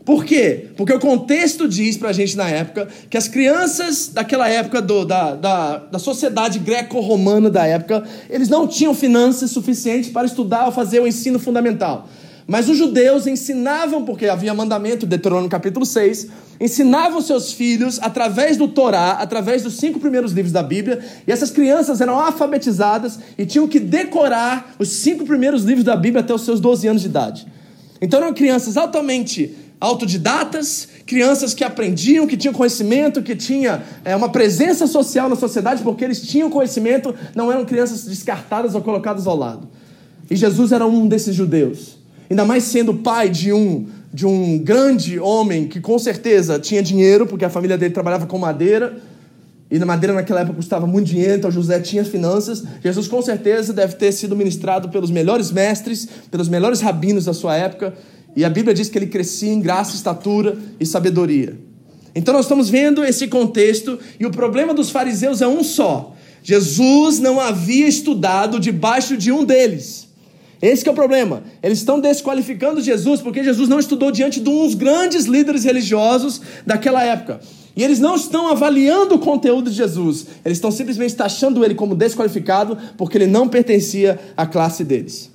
Por quê? Porque o contexto diz para a gente na época que as crianças daquela época, do, da, da, da sociedade greco-romana da época, eles não tinham finanças suficientes para estudar ou fazer o ensino fundamental. Mas os judeus ensinavam, porque havia mandamento, Deuteronômio capítulo 6, ensinavam seus filhos através do Torá, através dos cinco primeiros livros da Bíblia, e essas crianças eram alfabetizadas e tinham que decorar os cinco primeiros livros da Bíblia até os seus 12 anos de idade. Então eram crianças altamente autodidatas, crianças que aprendiam, que tinham conhecimento, que tinha é, uma presença social na sociedade, porque eles tinham conhecimento, não eram crianças descartadas ou colocadas ao lado. E Jesus era um desses judeus, ainda mais sendo pai de um de um grande homem que com certeza tinha dinheiro, porque a família dele trabalhava com madeira. E na madeira naquela época custava muito dinheiro, então José tinha finanças. Jesus com certeza deve ter sido ministrado pelos melhores mestres, pelos melhores rabinos da sua época. E a Bíblia diz que ele crescia em graça, estatura e sabedoria. Então nós estamos vendo esse contexto e o problema dos fariseus é um só. Jesus não havia estudado debaixo de um deles. Esse é o problema. Eles estão desqualificando Jesus porque Jesus não estudou diante de uns grandes líderes religiosos daquela época. E eles não estão avaliando o conteúdo de Jesus. Eles estão simplesmente taxando ele como desqualificado porque ele não pertencia à classe deles.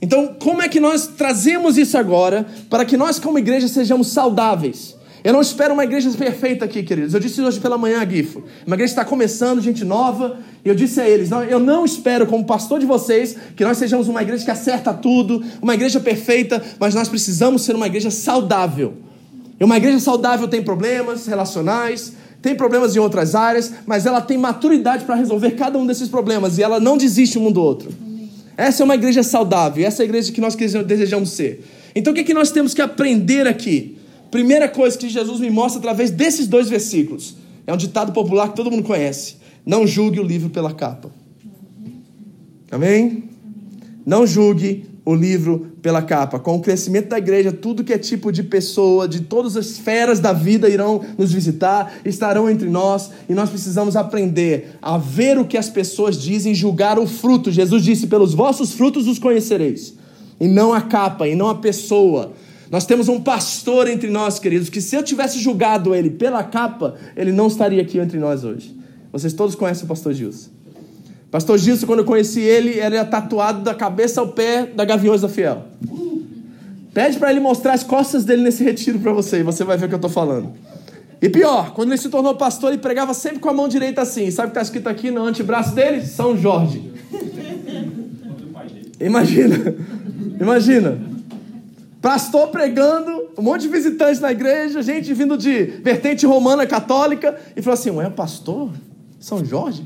Então, como é que nós trazemos isso agora para que nós, como igreja, sejamos saudáveis? Eu não espero uma igreja perfeita aqui, queridos. Eu disse hoje pela manhã, Gifo. Uma igreja está começando, gente nova. E eu disse a eles: não, eu não espero, como pastor de vocês, que nós sejamos uma igreja que acerta tudo, uma igreja perfeita, mas nós precisamos ser uma igreja saudável. E uma igreja saudável tem problemas relacionais, tem problemas em outras áreas, mas ela tem maturidade para resolver cada um desses problemas e ela não desiste um do outro. Essa é uma igreja saudável, essa é a igreja que nós desejamos ser. Então o que, é que nós temos que aprender aqui? Primeira coisa que Jesus me mostra através desses dois versículos é um ditado popular que todo mundo conhece: não julgue o livro pela capa. Amém? Não julgue o livro pela capa. Com o crescimento da igreja, tudo que é tipo de pessoa, de todas as esferas da vida irão nos visitar, estarão entre nós, e nós precisamos aprender a ver o que as pessoas dizem, julgar o fruto. Jesus disse: pelos vossos frutos os conhecereis, e não a capa, e não a pessoa. Nós temos um pastor entre nós, queridos, que se eu tivesse julgado ele pela capa, ele não estaria aqui entre nós hoje. Vocês todos conhecem o pastor Gilson. Pastor Gilson, quando eu conheci ele, era tatuado da cabeça ao pé da Gaviões da Fiel. Pede para ele mostrar as costas dele nesse retiro para você, e você vai ver o que eu estou falando. E pior, quando ele se tornou pastor, ele pregava sempre com a mão direita assim. Sabe o que está escrito aqui no antebraço dele? São Jorge. Imagina, imagina. Pastor pregando, um monte de visitantes na igreja, gente vindo de vertente romana católica, e falou assim: Ué, pastor? São Jorge?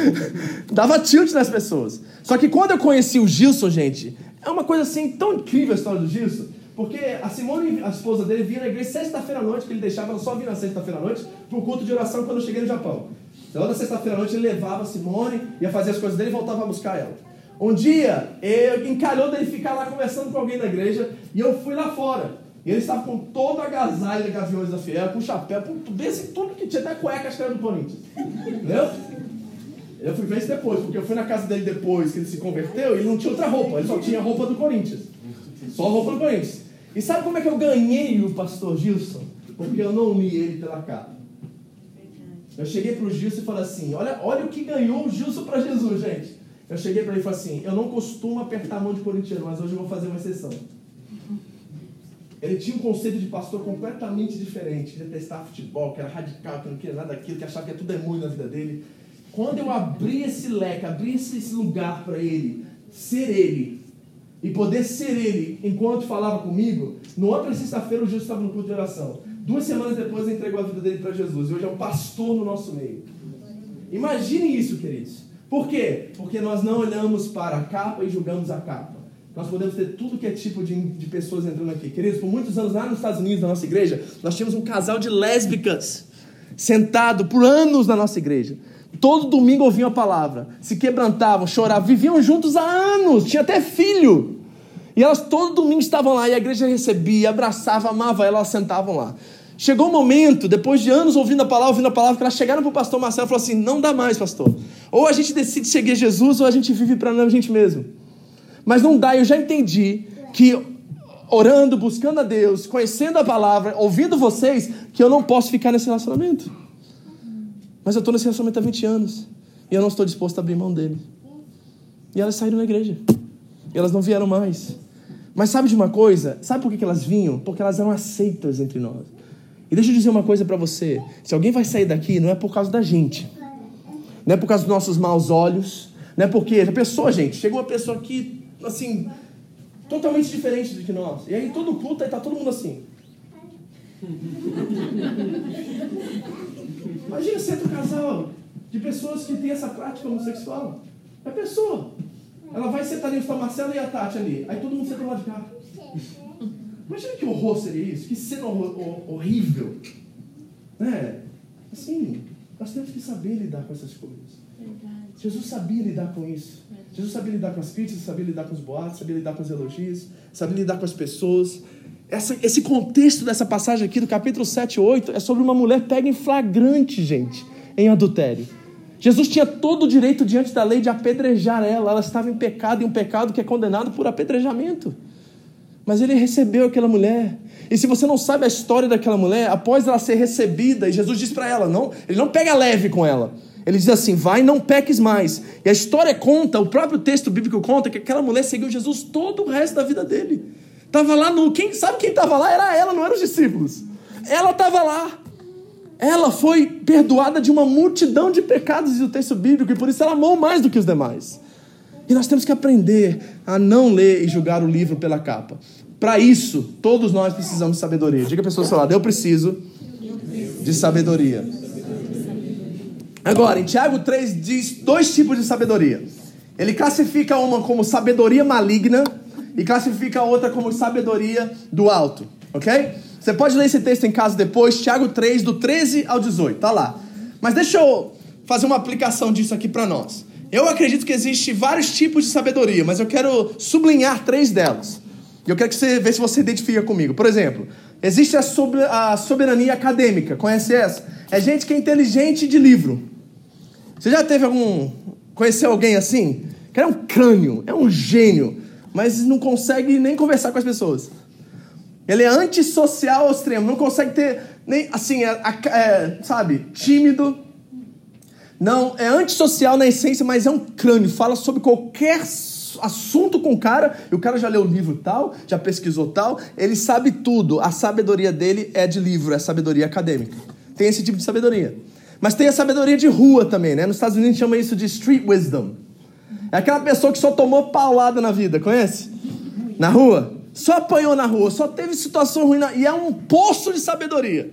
[laughs] Dava tilt nas pessoas. Só que quando eu conheci o Gilson, gente, é uma coisa assim tão incrível a história do Gilson. Porque a Simone, a esposa dele, vinha na igreja sexta-feira à noite, que ele deixava ela só vir na sexta-feira à noite, para o culto de oração quando eu cheguei no Japão. Então, na sexta-feira à noite, ele levava a Simone, ia fazer as coisas dele e voltava a buscar ela. Um dia, eu encalhou dele ficar lá conversando com alguém da igreja, e eu fui lá fora. E ele estava com todo a agasalho de Gaviões da Fiel, com chapéu, com desse tudo que tinha, até cueca, acho que era do Corinthians. Entendeu? Eu fui ver isso depois, porque eu fui na casa dele depois que ele se converteu e ele não tinha outra roupa, ele só tinha roupa do Corinthians. Só roupa do Corinthians. E sabe como é que eu ganhei o pastor Gilson? Porque eu não li ele pela capa. Eu cheguei para o Gilson e falei assim: olha, olha o que ganhou o Gilson para Jesus, gente. Eu cheguei para ele e falei assim: eu não costumo apertar a mão de corintiano, mas hoje eu vou fazer uma exceção. Ele tinha um conceito de pastor completamente diferente. Ele detestava futebol, que era radical, que não queria nada daquilo, que achava que tudo é muito na vida dele. Quando eu abri esse leque, abri esse lugar para ele, ser ele, e poder ser ele enquanto falava comigo, no outra sexta-feira o Jesus estava no culto de oração. Duas semanas depois ele entregou a vida dele para Jesus. E hoje é um pastor no nosso meio. Imagine isso, queridos. Por quê? Porque nós não olhamos para a capa e julgamos a capa. Nós podemos ter tudo que é tipo de, de pessoas entrando aqui. Queridos, por muitos anos lá nos Estados Unidos, na nossa igreja, nós tínhamos um casal de lésbicas sentado por anos na nossa igreja. Todo domingo ouviam a palavra, se quebrantavam, choravam, viviam juntos há anos, tinha até filho. E elas todo domingo estavam lá e a igreja recebia, abraçava, amava elas, sentavam lá. Chegou um momento, depois de anos ouvindo a palavra, ouvindo a palavra, que elas chegaram para o pastor Marcelo e falaram assim: não dá mais, pastor. Ou a gente decide seguir Jesus, ou a gente vive para a gente mesmo. Mas não dá, eu já entendi que orando, buscando a Deus, conhecendo a palavra, ouvindo vocês, que eu não posso ficar nesse relacionamento. Mas eu estou nesse relacionamento há 20 anos. E eu não estou disposto a abrir mão dele. E elas saíram da igreja. E elas não vieram mais. Mas sabe de uma coisa? Sabe por que elas vinham? Porque elas eram aceitas entre nós. E deixa eu dizer uma coisa para você. Se alguém vai sair daqui, não é por causa da gente. Não é por causa dos nossos maus olhos. Não é porque a pessoa, gente, chegou uma pessoa aqui assim, totalmente diferente do que nós. E aí todo culto aí tá todo mundo assim. Imagina ser um casal de pessoas que têm essa prática homossexual. É pessoa. Ela vai sentar ali, está Marcela e a Tati ali. Aí todo mundo senta lá de cá. Imagina que horror seria isso, que cena horrível. Né? Assim, nós temos que saber lidar com essas coisas. Verdade. Jesus sabia lidar com isso. Verdade. Jesus sabia lidar com as críticas, sabia lidar com os boatos, sabia lidar com os elogios, sabia lidar com as pessoas. Essa, esse contexto dessa passagem aqui do capítulo 7 e 8 é sobre uma mulher pega em flagrante, gente, em adultério. Jesus tinha todo o direito diante da lei de apedrejar ela. Ela estava em pecado, e um pecado que é condenado por apedrejamento. Mas ele recebeu aquela mulher. E se você não sabe a história daquela mulher, após ela ser recebida, e Jesus diz para ela, não, ele não pega leve com ela. Ele diz assim: vai, não peques mais. E a história conta, o próprio texto bíblico conta que aquela mulher seguiu Jesus todo o resto da vida dele. Tava lá no. Quem sabe quem estava lá era ela, não eram os discípulos. Ela estava lá. Ela foi perdoada de uma multidão de pecados, diz o texto bíblico, e por isso ela amou mais do que os demais. E nós temos que aprender a não ler e julgar o livro pela capa. Para isso, todos nós precisamos de sabedoria. Diga a pessoa do seu lado, eu preciso de sabedoria. Agora, em Tiago 3 diz dois tipos de sabedoria. Ele classifica uma como sabedoria maligna e classifica a outra como sabedoria do alto, ok? Você pode ler esse texto em casa depois, Tiago 3, do 13 ao 18, tá lá. Mas deixa eu fazer uma aplicação disso aqui para nós. Eu acredito que existe vários tipos de sabedoria, mas eu quero sublinhar três delas. E eu quero que você veja se você identifica comigo. Por exemplo, existe a soberania acadêmica. Conhece essa? É gente que é inteligente de livro. Você já teve algum. Conheceu alguém assim? Que é um crânio, é um gênio, mas não consegue nem conversar com as pessoas. Ele é antissocial ao extremo, não consegue ter nem assim, é, é, sabe, tímido. Não, é antissocial na essência, mas é um crânio, fala sobre qualquer assunto com o cara, e o cara já leu o livro tal, já pesquisou tal, ele sabe tudo. A sabedoria dele é de livro, é sabedoria acadêmica. Tem esse tipo de sabedoria. Mas tem a sabedoria de rua também, né? Nos Estados Unidos chama isso de street wisdom. É aquela pessoa que só tomou paulada na vida, conhece? Na rua. Só apanhou na rua, só teve situação ruim na... e é um poço de sabedoria.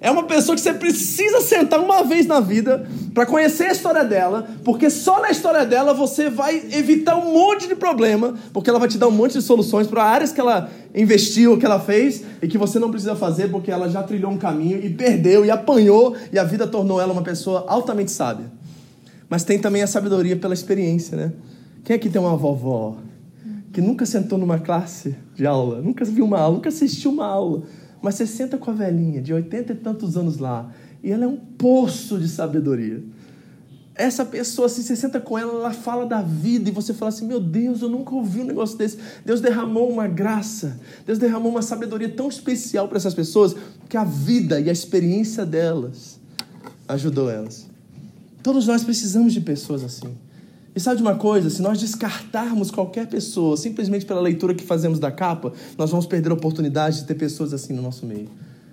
É uma pessoa que você precisa sentar uma vez na vida para conhecer a história dela, porque só na história dela você vai evitar um monte de problema, porque ela vai te dar um monte de soluções para áreas que ela investiu, que ela fez e que você não precisa fazer porque ela já trilhou um caminho e perdeu e apanhou e a vida tornou ela uma pessoa altamente sábia. Mas tem também a sabedoria pela experiência, né? Quem aqui tem uma vovó que nunca sentou numa classe de aula, nunca viu uma aula, nunca assistiu uma aula? Mas você senta com a velhinha de oitenta e tantos anos lá, e ela é um poço de sabedoria. Essa pessoa, assim, você senta com ela, ela fala da vida, e você fala assim: Meu Deus, eu nunca ouvi um negócio desse. Deus derramou uma graça, Deus derramou uma sabedoria tão especial para essas pessoas, que a vida e a experiência delas ajudou elas. Todos nós precisamos de pessoas assim. E sabe de uma coisa? Se nós descartarmos qualquer pessoa simplesmente pela leitura que fazemos da capa, nós vamos perder a oportunidade de ter pessoas assim no nosso meio.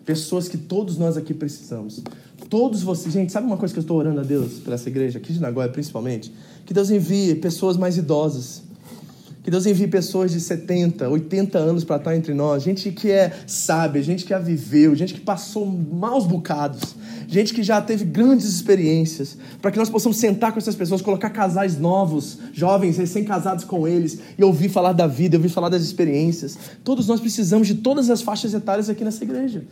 Pessoas que todos nós aqui precisamos. Todos vocês. Gente, sabe uma coisa que eu estou orando a Deus para essa igreja, aqui de Nagoya principalmente? Que Deus envie pessoas mais idosas. Que Deus envie pessoas de 70, 80 anos para estar entre nós. Gente que é sábia, gente que a viveu, gente que passou maus bocados gente que já teve grandes experiências, para que nós possamos sentar com essas pessoas, colocar casais novos, jovens, recém-casados com eles, e ouvir falar da vida, ouvir falar das experiências. Todos nós precisamos de todas as faixas etárias aqui nessa igreja.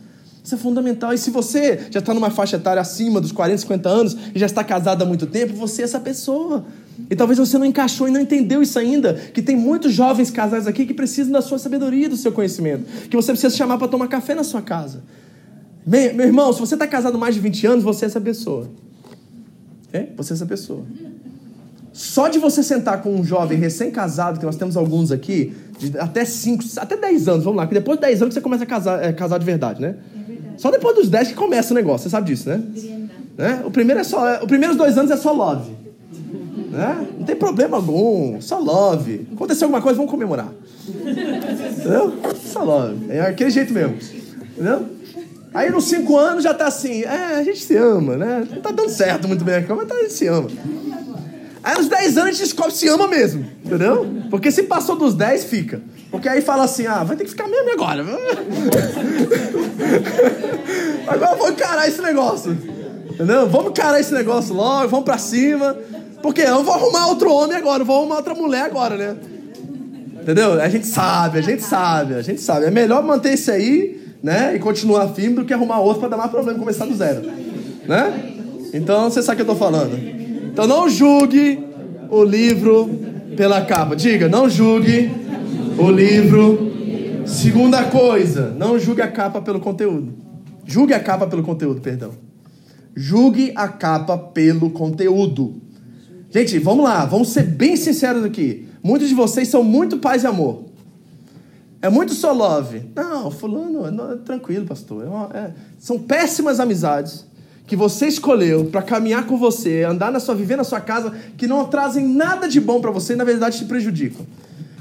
Isso é fundamental. E se você já está numa faixa etária acima dos 40, 50 anos e já está casado há muito tempo, você é essa pessoa. E talvez você não encaixou e não entendeu isso ainda. Que tem muitos jovens casais aqui que precisam da sua sabedoria, do seu conhecimento. Que você precisa chamar para tomar café na sua casa. Meu, meu irmão, se você está casado mais de 20 anos, você é essa pessoa. É? Você é essa pessoa. Só de você sentar com um jovem recém-casado, que nós temos alguns aqui, de até 5, até 10 anos, vamos lá, que depois de 10 anos você começa a casar, é, casar de verdade, né? É verdade. Só depois dos 10 que começa o negócio, você sabe disso, né? né? O primeiro é só, os primeiros dois anos é só love. Né? Não tem problema algum, só love. Aconteceu alguma coisa, vamos comemorar. [laughs] Entendeu? Só love. É aquele jeito mesmo. Entendeu? Aí nos cinco anos já tá assim, é, a gente se ama, né? Não tá dando certo muito bem aqui, mas tá, a gente se ama. Aí nos 10 anos a gente descobre se ama mesmo, entendeu? Porque se passou dos 10, fica. Porque aí fala assim, ah, vai ter que ficar mesmo agora. [laughs] agora vamos encarar esse negócio. Entendeu? Vamos encarar esse negócio logo, vamos pra cima. Porque eu vou arrumar outro homem agora, eu vou arrumar outra mulher agora, né? Entendeu? A gente sabe, a gente sabe, a gente sabe. É melhor manter isso aí né? E continuar firme do que arrumar outro para dar mais problema e começar do zero, né? Então você sabe o que eu estou falando. Então não julgue o livro pela capa. Diga, não julgue o livro. Segunda coisa, não julgue a capa pelo conteúdo. Julgue a capa pelo conteúdo, perdão. Julgue a capa pelo conteúdo. Gente, vamos lá, vamos ser bem sinceros aqui. Muitos de vocês são muito paz e amor. É muito só love. Não, fulano, não, é tranquilo, pastor. É uma, é, são péssimas amizades que você escolheu para caminhar com você, andar na sua, viver na sua casa, que não trazem nada de bom para você e na verdade te prejudicam.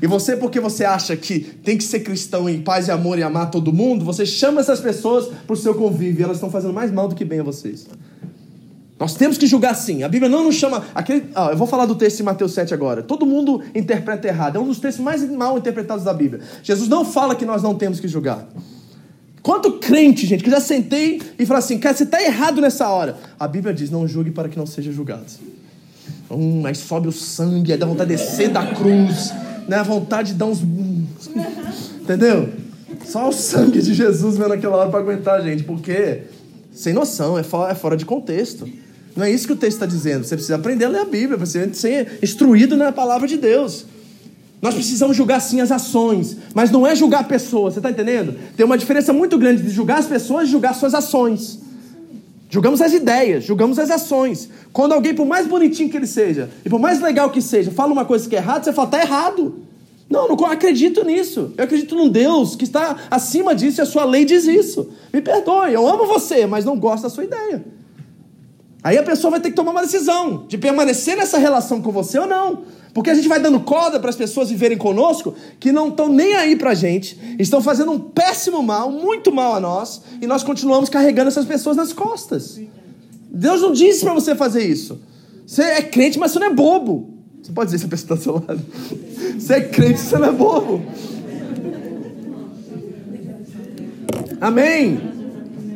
E você, porque você acha que tem que ser cristão em paz e amor e amar todo mundo, você chama essas pessoas para o seu convívio e elas estão fazendo mais mal do que bem a vocês. Nós temos que julgar sim. A Bíblia não nos chama. Aquele, ah, eu vou falar do texto de Mateus 7 agora. Todo mundo interpreta errado. É um dos textos mais mal interpretados da Bíblia. Jesus não fala que nós não temos que julgar. Quanto crente, gente, que já sentei e falei assim, cara, você está errado nessa hora. A Bíblia diz, não julgue para que não seja julgado. Hum, aí sobe o sangue, aí dá vontade de descer da cruz, né? A vontade de dar uns. Entendeu? Só o sangue de Jesus vendo naquela hora para aguentar gente, porque sem noção, é é fora de contexto. Não é isso que o texto está dizendo. Você precisa aprender a ler a Bíblia, você precisa ser instruído na palavra de Deus. Nós precisamos julgar sim as ações, mas não é julgar pessoas, você está entendendo? Tem uma diferença muito grande de julgar as pessoas e julgar suas ações. Julgamos as ideias, julgamos as ações. Quando alguém, por mais bonitinho que ele seja, e por mais legal que seja, fala uma coisa que é errada, você fala, está errado. Não, não acredito nisso. Eu acredito num Deus que está acima disso e a sua lei diz isso. Me perdoe, eu amo você, mas não gosto da sua ideia. Aí a pessoa vai ter que tomar uma decisão de permanecer nessa relação com você ou não. Porque a gente vai dando corda para as pessoas viverem conosco que não estão nem aí para a gente, estão fazendo um péssimo mal, muito mal a nós, e nós continuamos carregando essas pessoas nas costas. Deus não disse para você fazer isso. Você é crente, mas você não é bobo. Você pode dizer se a pessoa está do seu lado. Você é crente, você não é bobo. Amém?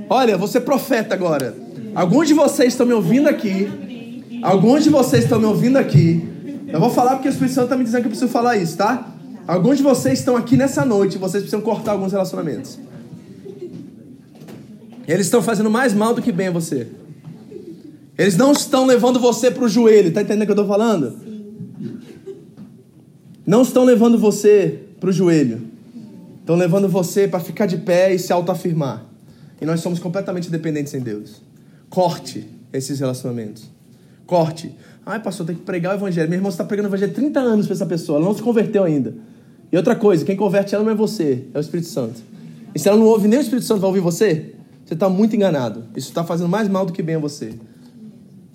Olha, você é profeta agora. Alguns de vocês estão me ouvindo aqui. Alguns de vocês estão me ouvindo aqui. Eu vou falar porque o Espírito Santo está me dizendo que eu preciso falar isso, tá? Alguns de vocês estão aqui nessa noite e vocês precisam cortar alguns relacionamentos. Eles estão fazendo mais mal do que bem a você. Eles não estão levando você para o joelho, tá entendendo o que eu estou falando? Não estão levando você para o joelho. Estão levando você para ficar de pé e se autoafirmar. E nós somos completamente dependentes em Deus. Corte esses relacionamentos. Corte. Ai, pastor, tem que pregar o evangelho. Meu irmão, você está pregando o evangelho há 30 anos para essa pessoa. Ela não se converteu ainda. E outra coisa, quem converte ela não é você, é o Espírito Santo. E se ela não ouve nem o Espírito Santo vai ouvir você, você está muito enganado. Isso está fazendo mais mal do que bem a você.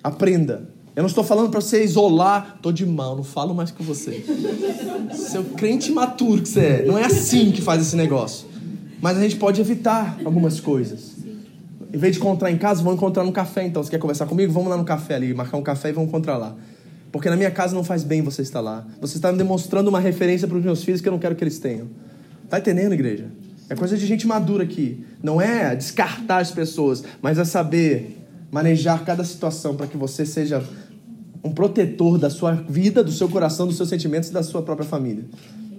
Aprenda. Eu não estou falando para você isolar. Estou de mal, não falo mais com você. Seu crente maturo que você é. Não é assim que faz esse negócio. Mas a gente pode evitar algumas coisas. Em vez de encontrar em casa, vamos encontrar no café então. Você quer conversar comigo? Vamos lá no café ali, marcar um café e vamos encontrar lá. Porque na minha casa não faz bem você estar lá. Você está demonstrando uma referência para os meus filhos que eu não quero que eles tenham. Tá entendendo, igreja? É coisa de gente madura aqui. Não é descartar as pessoas, mas é saber manejar cada situação para que você seja um protetor da sua vida, do seu coração, dos seus sentimentos e da sua própria família.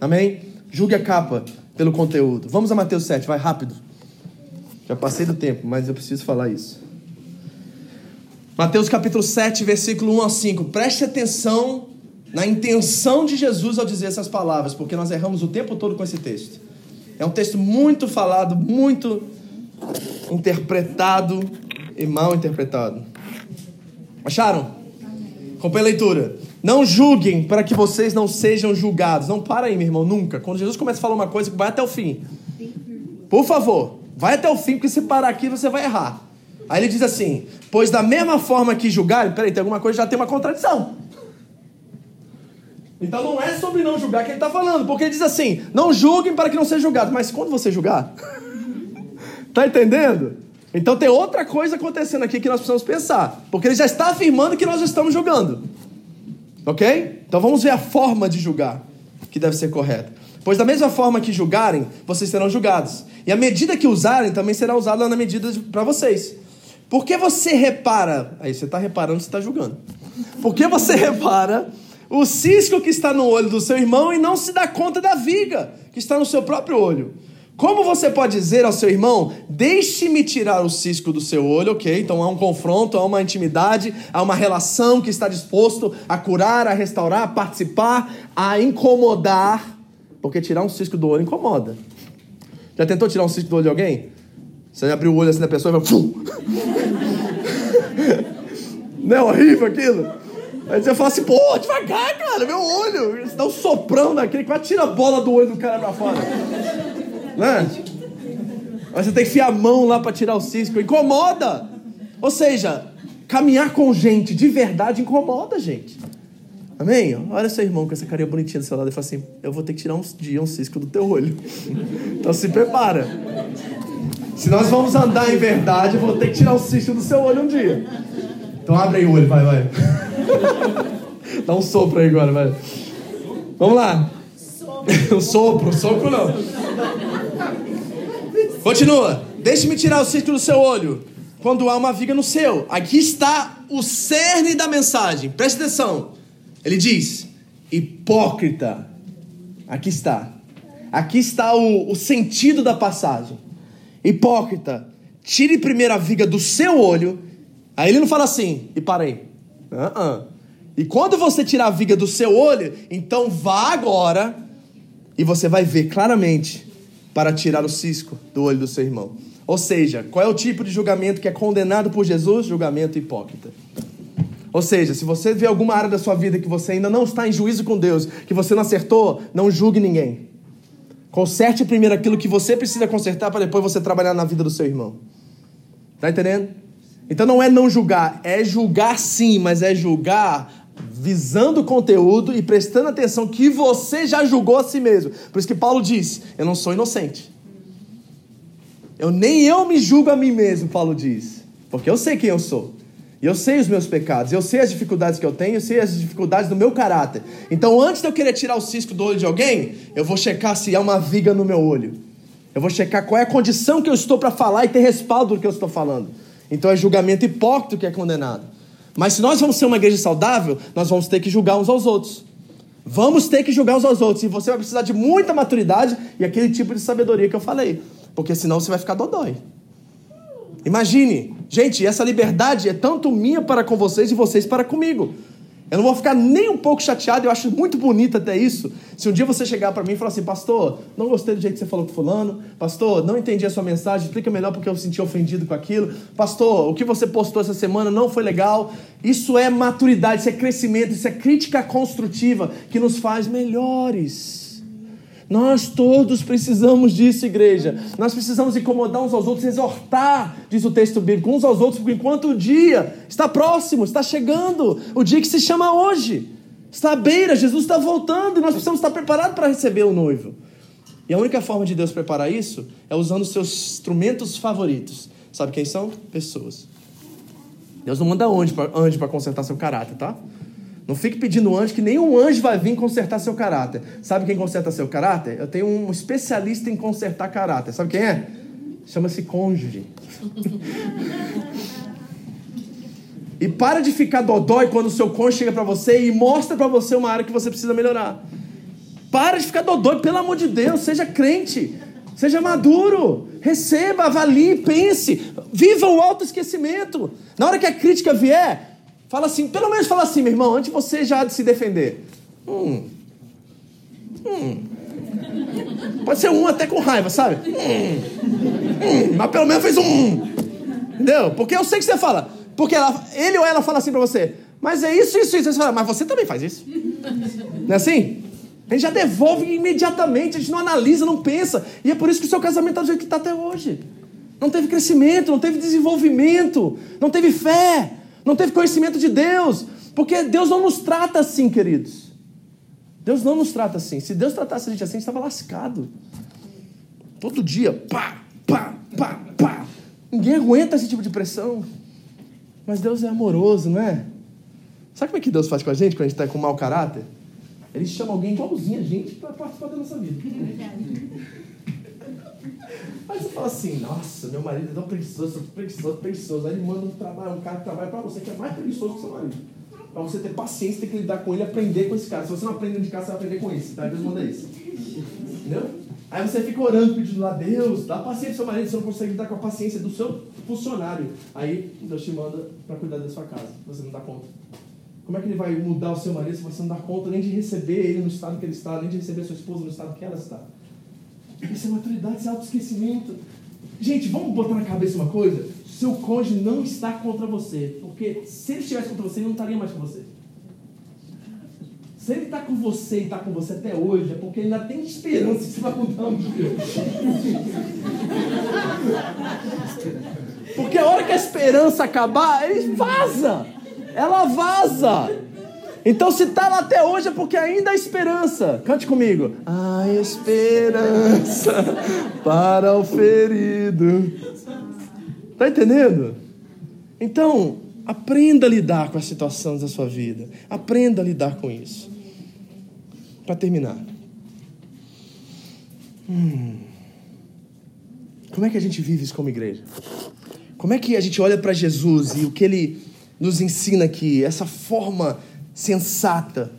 Amém? Julgue a capa pelo conteúdo. Vamos a Mateus 7, vai rápido. Já passei do tempo, mas eu preciso falar isso. Mateus capítulo 7, versículo 1 a 5. Preste atenção na intenção de Jesus ao dizer essas palavras, porque nós erramos o tempo todo com esse texto. É um texto muito falado, muito interpretado e mal interpretado. Acharam? Acompanhe a leitura. Não julguem para que vocês não sejam julgados. Não para aí, meu irmão, nunca. Quando Jesus começa a falar uma coisa, vai até o fim. Por favor. Vai até o fim, porque se parar aqui você vai errar. Aí ele diz assim: Pois da mesma forma que julgarem, peraí, tem alguma coisa já tem uma contradição. Então não é sobre não julgar que ele está falando, porque ele diz assim: Não julguem para que não sejam julgados. Mas quando você julgar? [laughs] tá entendendo? Então tem outra coisa acontecendo aqui que nós precisamos pensar, porque ele já está afirmando que nós estamos julgando. Ok? Então vamos ver a forma de julgar que deve ser correta. Pois da mesma forma que julgarem, vocês serão julgados. E a medida que usarem também será usada na medida para vocês. Por que você repara? Aí você está reparando, você está julgando. Por que você [laughs] repara o cisco que está no olho do seu irmão e não se dá conta da viga que está no seu próprio olho? Como você pode dizer ao seu irmão, deixe-me tirar o cisco do seu olho, ok? Então há um confronto, há uma intimidade, há uma relação que está disposto a curar, a restaurar, a participar, a incomodar porque tirar um cisco do olho incomoda. Já tentou tirar um cisco do olho de alguém? Você abre o olho assim da pessoa e vai. Fum! [laughs] Não é horrível aquilo? Aí você fala assim, pô, devagar, cara, meu olho. Você dá um soprão daquele que vai tirar a bola do olho do cara pra fora. Né? Mas você tem que enfiar a mão lá pra tirar o cisco. Incomoda! Ou seja, caminhar com gente de verdade incomoda, gente. Amém? Olha seu irmão com essa carinha bonitinha do seu lado e fala assim: Eu vou ter que tirar um dia um cisco do teu olho. [laughs] então se prepara. Se nós vamos andar em verdade, eu vou ter que tirar um cisco do seu olho um dia. Então abre aí o olho, vai, vai. [laughs] Dá um sopro aí agora, vai. Vamos lá. [laughs] um sopro, sopro não. Continua. Deixe-me tirar o cisco do seu olho quando há uma viga no seu. Aqui está o cerne da mensagem. Preste atenção. Ele diz: hipócrita. Aqui está. Aqui está o, o sentido da passagem. Hipócrita, tire primeiro a viga do seu olho. Aí ele não fala assim, e parei. Uh -uh. E quando você tirar a viga do seu olho, então vá agora e você vai ver claramente para tirar o cisco do olho do seu irmão. Ou seja, qual é o tipo de julgamento que é condenado por Jesus? Julgamento hipócrita. Ou seja, se você vê alguma área da sua vida que você ainda não está em juízo com Deus, que você não acertou, não julgue ninguém. Conserte primeiro aquilo que você precisa consertar para depois você trabalhar na vida do seu irmão. Tá entendendo? Então não é não julgar, é julgar sim, mas é julgar visando o conteúdo e prestando atenção que você já julgou a si mesmo. Por isso que Paulo diz: Eu não sou inocente. Eu nem eu me julgo a mim mesmo, Paulo diz. Porque eu sei quem eu sou. E eu sei os meus pecados, eu sei as dificuldades que eu tenho, eu sei as dificuldades do meu caráter. Então, antes de eu querer tirar o cisco do olho de alguém, eu vou checar se há uma viga no meu olho. Eu vou checar qual é a condição que eu estou para falar e ter respaldo do que eu estou falando. Então, é julgamento hipócrita que é condenado. Mas se nós vamos ser uma igreja saudável, nós vamos ter que julgar uns aos outros. Vamos ter que julgar uns aos outros. E você vai precisar de muita maturidade e aquele tipo de sabedoria que eu falei. Porque senão você vai ficar dodói. Imagine, gente, essa liberdade é tanto minha para com vocês e vocês para comigo. Eu não vou ficar nem um pouco chateado, eu acho muito bonito até isso. Se um dia você chegar para mim e falar assim, pastor, não gostei do jeito que você falou com fulano, pastor, não entendi a sua mensagem, explica melhor porque eu me senti ofendido com aquilo, pastor, o que você postou essa semana não foi legal. Isso é maturidade, isso é crescimento, isso é crítica construtiva que nos faz melhores. Nós todos precisamos disso, igreja. Nós precisamos incomodar uns aos outros, exortar, diz o texto bíblico, uns aos outros, porque enquanto o dia está próximo, está chegando, o dia que se chama hoje, está à beira, Jesus está voltando e nós precisamos estar preparados para receber o noivo. E a única forma de Deus preparar isso é usando os seus instrumentos favoritos. Sabe quem são? Pessoas. Deus não manda anjo para consertar seu caráter, tá? Não fique pedindo anjo, que nenhum anjo vai vir consertar seu caráter. Sabe quem conserta seu caráter? Eu tenho um especialista em consertar caráter. Sabe quem é? Chama-se cônjuge. e para de ficar dodói quando o seu cônjuge chega para você e mostra para você uma área que você precisa melhorar. Para de ficar dodói, pelo amor de Deus, seja crente. Seja maduro, receba, avalie, pense, viva o autoesquecimento. Na hora que a crítica vier, Fala assim, pelo menos fala assim, meu irmão, antes você já de se defender. Hum. Hum. Pode ser um até com raiva, sabe? Hum. Hum. Mas pelo menos fez um. Entendeu? Porque eu sei que você fala. Porque ela, ele ou ela fala assim pra você. Mas é isso, isso, isso. Você fala, mas você também faz isso. Não é assim? A gente já devolve imediatamente, a gente não analisa, não pensa. E é por isso que o seu casamento está do jeito que está até hoje. Não teve crescimento, não teve desenvolvimento, não teve fé, não teve conhecimento de Deus, porque Deus não nos trata assim, queridos. Deus não nos trata assim. Se Deus tratasse a gente assim, a gente estava lascado. Todo dia, pá, pá, pá, pá. Ninguém aguenta esse tipo de pressão. Mas Deus é amoroso, não é? Sabe como é que Deus faz com a gente quando a gente está com mau caráter? Ele chama alguém igualzinho a gente para participar da nossa vida. Aí você fala assim, nossa, meu marido é tão preguiçoso, preguiçoso, preguiçoso. Aí ele manda um, trabalho, um cara que trabalha para você que é mais preguiçoso que seu marido. Para você ter paciência, tem que lidar com ele aprender com esse cara. Se você não aprende de casa, você vai aprender com esse. Tá? Deus manda isso. Entendeu? Aí você fica orando, pedindo lá, Deus, dá paciência ao seu marido, você não consegue lidar com a paciência do seu funcionário. Aí Deus te manda para cuidar da sua casa. Você não dá conta. Como é que ele vai mudar o seu marido se você não dá conta nem de receber ele no estado que ele está, nem de receber a sua esposa no estado que ela está? Isso é maturidade, isso é autoesquecimento. Gente, vamos botar na cabeça uma coisa? Seu cônjuge não está contra você. Porque se ele estivesse contra você, ele não estaria mais com você. Se ele está com você e está com você até hoje, é porque ele ainda tem esperança que você vai mudar um. Porque a hora que a esperança acabar, ele vaza. Ela vaza. Então, se está lá até hoje, é porque ainda há esperança. Cante comigo. Há esperança para o ferido. Está entendendo? Então, aprenda a lidar com as situações da sua vida. Aprenda a lidar com isso. Para terminar. Hum. como é que a gente vive isso como igreja? Como é que a gente olha para Jesus e o que ele nos ensina aqui, essa forma sensata,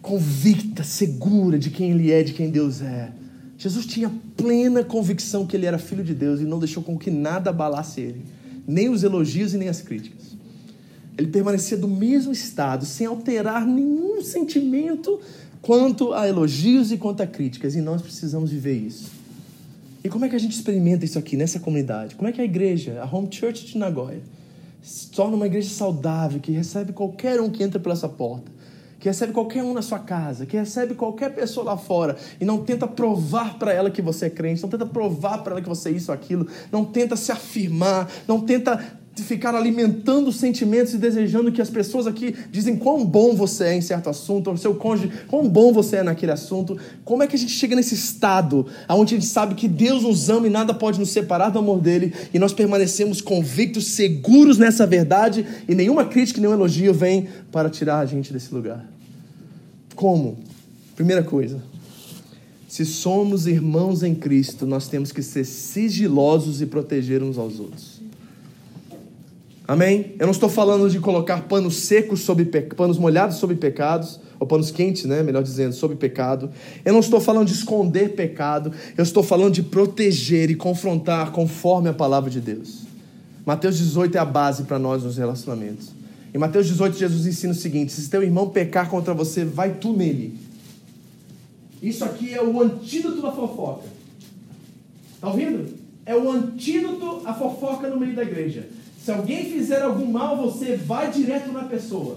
convicta, segura de quem ele é, de quem Deus é. Jesus tinha plena convicção que ele era filho de Deus e não deixou com que nada abalasse ele, nem os elogios e nem as críticas. Ele permanecia do mesmo estado, sem alterar nenhum sentimento quanto a elogios e quanto a críticas, e nós precisamos viver isso. E como é que a gente experimenta isso aqui nessa comunidade? Como é que a igreja, a Home Church de Nagoya, se torna uma igreja saudável que recebe qualquer um que entra pela essa porta? que recebe qualquer um na sua casa, que recebe qualquer pessoa lá fora e não tenta provar para ela que você é crente, não tenta provar para ela que você é isso ou aquilo, não tenta se afirmar, não tenta ficar alimentando sentimentos e desejando que as pessoas aqui dizem quão bom você é em certo assunto, ou seu cônjuge, quão bom você é naquele assunto. Como é que a gente chega nesse estado onde a gente sabe que Deus nos ama e nada pode nos separar do amor dele e nós permanecemos convictos, seguros nessa verdade e nenhuma crítica, nenhum elogio vem para tirar a gente desse lugar? Como? Primeira coisa, se somos irmãos em Cristo, nós temos que ser sigilosos e proteger uns aos outros. Amém? Eu não estou falando de colocar panos secos sobre panos molhados sobre pecados, ou panos quentes, né? Melhor dizendo, sobre pecado. Eu não estou falando de esconder pecado, eu estou falando de proteger e confrontar conforme a palavra de Deus. Mateus 18 é a base para nós nos relacionamentos. Em Mateus 18, Jesus ensina o seguinte: se teu irmão pecar contra você, vai tu nele. Isso aqui é o antídoto da fofoca. Está ouvindo? É o antídoto à fofoca no meio da igreja. Se alguém fizer algum mal, você vai direto na pessoa.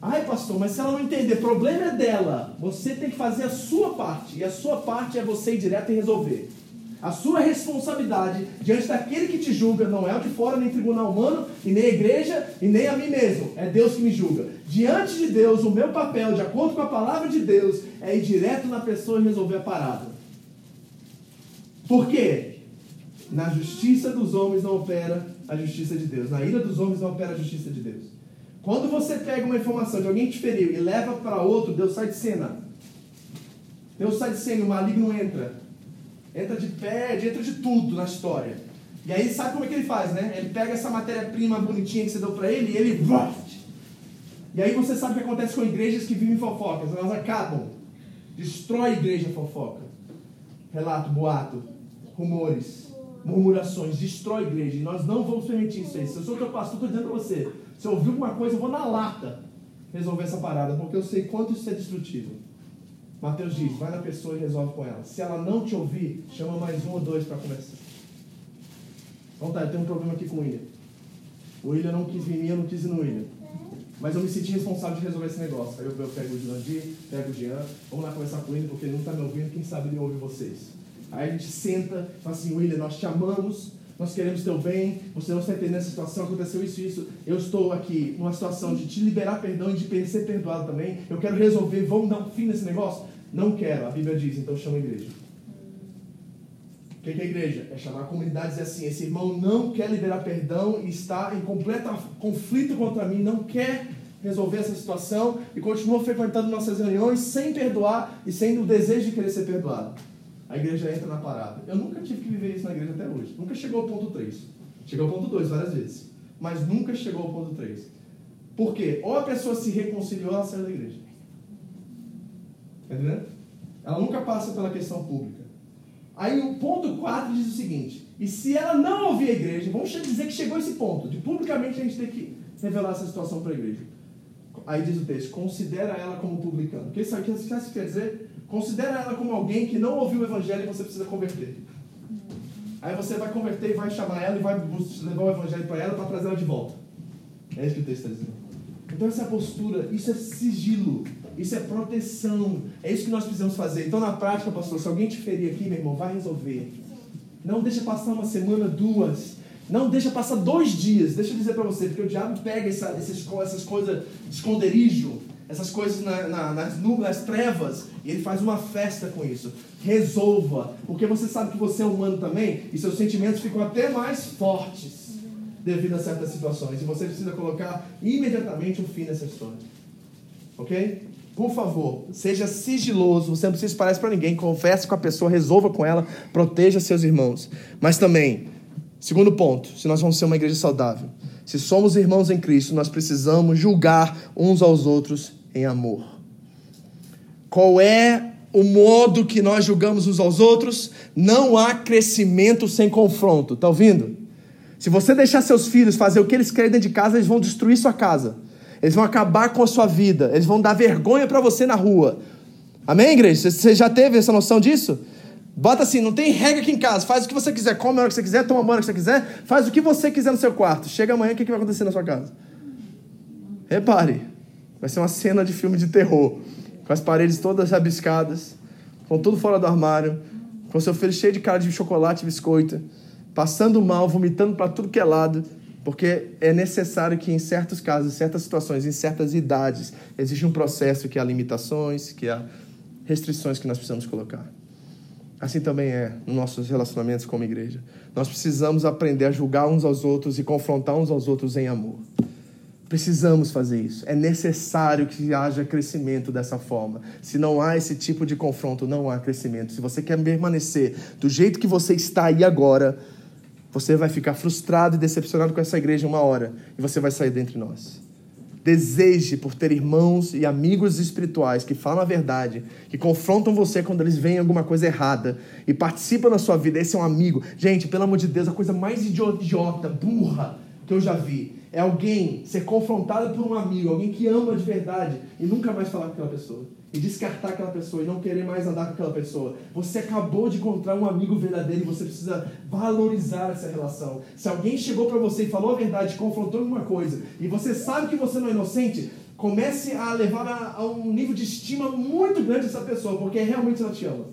Ai, pastor, mas se ela não entender, problema é dela. Você tem que fazer a sua parte. E a sua parte é você ir direto e resolver. A sua responsabilidade diante daquele que te julga não é o de fora, nem tribunal humano, e nem a igreja, e nem a mim mesmo. É Deus que me julga. Diante de Deus, o meu papel, de acordo com a palavra de Deus, é ir direto na pessoa e resolver a parada. Por quê? Na justiça dos homens não opera a justiça de Deus. Na ira dos homens não opera a justiça de Deus. Quando você pega uma informação de alguém que te feriu e leva para outro, Deus sai de cena. Deus sai de cena, o maligno entra. Entra de pé, entra de tudo na história. E aí sabe como é que ele faz, né? Ele pega essa matéria-prima bonitinha que você deu para ele e ele. E aí você sabe o que acontece com igrejas que vivem fofocas. Elas acabam. Destrói a igreja fofoca. Relato, boato, rumores murmurações, destrói a igreja. E nós não vamos permitir isso aí. Se eu sou teu pastor, estou dizendo para você. Se eu ouvir alguma coisa, eu vou na lata resolver essa parada, porque eu sei quanto isso é destrutivo. Mateus diz: vai na pessoa e resolve com ela. Se ela não te ouvir, chama mais um ou dois para conversar. Então tá, eu tenho um problema aqui com o William. O William não quis vir eu não quis ir no William. Mas eu me senti responsável de resolver esse negócio. Aí eu, eu pego o Jurandir, pego o Jean, vamos lá conversar com ele, porque ele não está me ouvindo, quem sabe ele ouve vocês. Aí a gente senta e fala assim, William, nós te amamos, nós queremos teu bem, você não está entendendo essa situação, aconteceu isso e isso. Eu estou aqui numa situação de te liberar perdão e de ser perdoado também. Eu quero resolver, vamos dar um fim nesse negócio? Não quero, a Bíblia diz, então chama a igreja. O que é a igreja? É chamar a comunidade e dizer assim: esse irmão não quer liberar perdão e está em completo conflito contra mim, não quer resolver essa situação e continua frequentando nossas reuniões sem perdoar e sem o desejo de querer ser perdoado a igreja entra na parada. Eu nunca tive que viver isso na igreja até hoje. Nunca chegou ao ponto 3. Chegou ao ponto 2 várias vezes. Mas nunca chegou ao ponto 3. Por quê? Ou a pessoa se reconciliou, ela saiu da igreja. Entendeu? Ela nunca passa pela questão pública. Aí o ponto 4 diz o seguinte: e se ela não ouvir a igreja, vamos dizer que chegou esse ponto, de publicamente a gente ter que revelar essa situação para a igreja. Aí diz o texto: considera ela como publicano. O que isso quer dizer? Considera ela como alguém que não ouviu o evangelho e você precisa converter. Aí você vai converter e vai chamar ela e vai levar o evangelho para ela para trazer ela de volta. É isso que o texto está dizendo. Então essa é a postura, isso é sigilo, isso é proteção. É isso que nós precisamos fazer. Então na prática, pastor, se alguém te ferir aqui, meu irmão, vai resolver. Não deixa passar uma semana, duas. Não deixa passar dois dias. Deixa eu dizer para você, porque o diabo pega essa, essas, essas coisas de esconderijo essas coisas na, na, nas trevas, e ele faz uma festa com isso. Resolva, porque você sabe que você é humano também, e seus sentimentos ficam até mais fortes devido a certas situações, e você precisa colocar imediatamente um fim nessa história. Ok? por favor, seja sigiloso, você não precisa espalhar isso para ninguém, converse com a pessoa, resolva com ela, proteja seus irmãos. Mas também, segundo ponto, se nós vamos ser uma igreja saudável, se somos irmãos em Cristo, nós precisamos julgar uns aos outros em amor. Qual é o modo que nós julgamos uns aos outros? Não há crescimento sem confronto. Tá ouvindo? Se você deixar seus filhos fazer o que eles querem dentro de casa, eles vão destruir sua casa. Eles vão acabar com a sua vida. Eles vão dar vergonha para você na rua. Amém, igreja? Você já teve essa noção disso? Bota assim, não tem regra aqui em casa. Faz o que você quiser, come a hora que você quiser, toma a hora que você quiser, faz o que você quiser no seu quarto. Chega amanhã, o que vai acontecer na sua casa? Repare, vai ser uma cena de filme de terror. Com as paredes todas rabiscadas, com tudo fora do armário, com seu filho cheio de cara de chocolate e biscoito passando mal, vomitando para tudo que é lado, porque é necessário que em certos casos, em certas situações, em certas idades, existe um processo que há limitações, que há restrições que nós precisamos colocar. Assim também é nos nossos relacionamentos como igreja. Nós precisamos aprender a julgar uns aos outros e confrontar uns aos outros em amor. Precisamos fazer isso. É necessário que haja crescimento dessa forma. Se não há esse tipo de confronto, não há crescimento. Se você quer permanecer do jeito que você está aí agora, você vai ficar frustrado e decepcionado com essa igreja uma hora e você vai sair dentre nós. Deseje por ter irmãos e amigos espirituais que falam a verdade, que confrontam você quando eles veem alguma coisa errada e participam da sua vida. Esse é um amigo. Gente, pelo amor de Deus, a coisa mais idiota, burra que eu já vi é alguém ser confrontado por um amigo, alguém que ama de verdade e nunca mais falar com aquela pessoa e descartar aquela pessoa e não querer mais andar com aquela pessoa. Você acabou de encontrar um amigo verdadeiro e você precisa valorizar essa relação. Se alguém chegou para você e falou a verdade, confrontou alguma coisa, e você sabe que você não é inocente, comece a levar a, a um nível de estima muito grande essa pessoa, porque realmente ela te ama.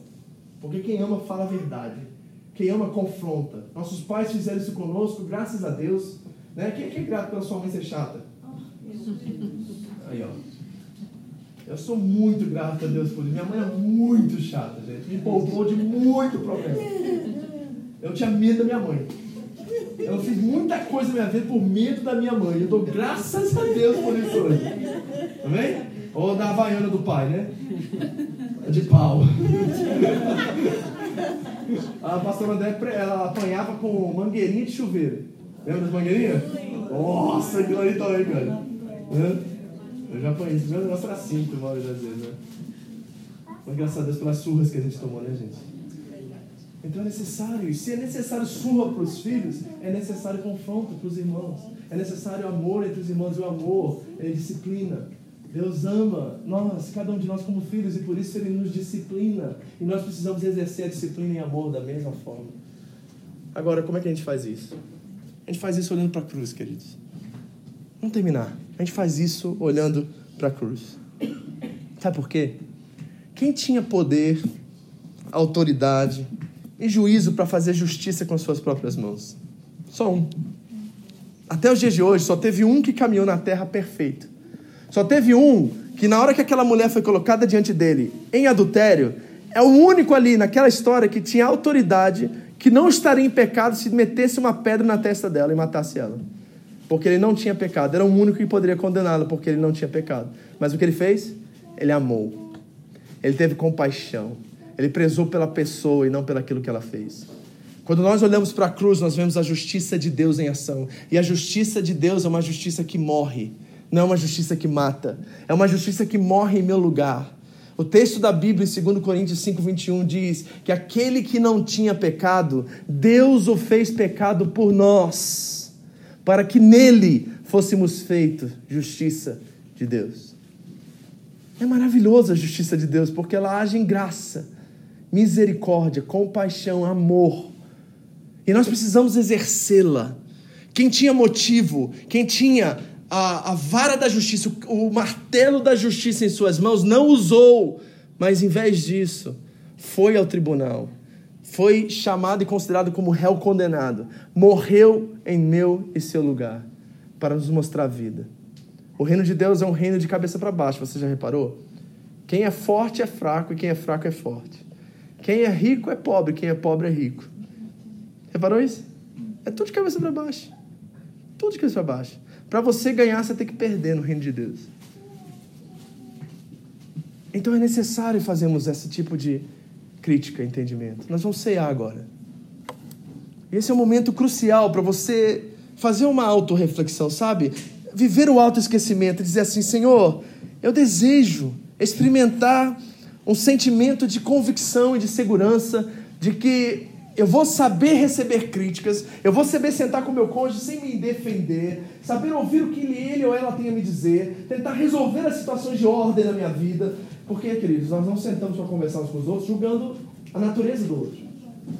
Porque quem ama fala a verdade. Quem ama confronta. Nossos pais fizeram isso conosco, graças a Deus. Né? Quem, quem é grato pela sua mãe ser chata? Aí, ó. Eu sou muito grato a Deus por isso. Minha mãe é muito chata, gente. Me poupou de muito problema. Eu tinha medo da minha mãe. Eu fiz muita coisa na minha vida por medo da minha mãe. Eu dou graças a Deus por isso hoje. Tá vendo? Ou da Havaiana do pai, né? De pau. A pastora André, ela apanhava com mangueirinha de chuveiro. Lembra das mangueirinhas? Nossa, aquilo ali também, cara. Eu já apanhei. Meu negócio era cinco, uma das vezes, né? Mas graças a Deus pelas surras que a gente tomou, né, gente? Então é necessário. E se é necessário surra para os filhos, é necessário confronto para os irmãos. É necessário amor entre os irmãos. E o amor é disciplina. Deus ama nós, cada um de nós como filhos, e por isso Ele nos disciplina. E nós precisamos exercer a disciplina em amor da mesma forma. Agora, como é que a gente faz isso? A gente faz isso olhando para a cruz, queridos. Vamos terminar. A gente faz isso olhando para a cruz. Sabe por quê? Quem tinha poder, autoridade e juízo para fazer justiça com suas próprias mãos? Só um. Até os dias de hoje, só teve um que caminhou na terra perfeito. Só teve um que, na hora que aquela mulher foi colocada diante dele em adultério, é o único ali naquela história que tinha autoridade, que não estaria em pecado se metesse uma pedra na testa dela e matasse ela porque ele não tinha pecado. Era o único que poderia condená-lo, porque ele não tinha pecado. Mas o que ele fez? Ele amou. Ele teve compaixão. Ele prezou pela pessoa e não pelaquilo que ela fez. Quando nós olhamos para a cruz, nós vemos a justiça de Deus em ação. E a justiça de Deus é uma justiça que morre, não é uma justiça que mata. É uma justiça que morre em meu lugar. O texto da Bíblia, em 2 Coríntios 5, 21, diz que aquele que não tinha pecado, Deus o fez pecado por nós para que nele fôssemos feitos justiça de Deus. É maravilhosa a justiça de Deus, porque ela age em graça, misericórdia, compaixão, amor. E nós precisamos exercê-la. Quem tinha motivo, quem tinha a, a vara da justiça, o, o martelo da justiça em suas mãos, não usou, mas em vez disso, foi ao tribunal foi chamado e considerado como réu condenado, morreu em meu e seu lugar, para nos mostrar a vida. O reino de Deus é um reino de cabeça para baixo, você já reparou? Quem é forte é fraco e quem é fraco é forte. Quem é rico é pobre, quem é pobre é rico. Reparou isso? É tudo de cabeça para baixo. Tudo de cabeça para baixo. Para você ganhar, você tem que perder no reino de Deus. Então é necessário fazermos esse tipo de crítica, entendimento. Nós vamos cear agora. Esse é um momento crucial para você fazer uma autorreflexão, sabe? Viver o autoesquecimento e dizer assim: Senhor, eu desejo experimentar um sentimento de convicção e de segurança de que eu vou saber receber críticas, eu vou saber sentar com meu cônjuge sem me defender, saber ouvir o que ele ou ela tem a me dizer, tentar resolver as situações de ordem na minha vida. Porque, queridos, nós não sentamos para conversar uns com os outros julgando a natureza do outro.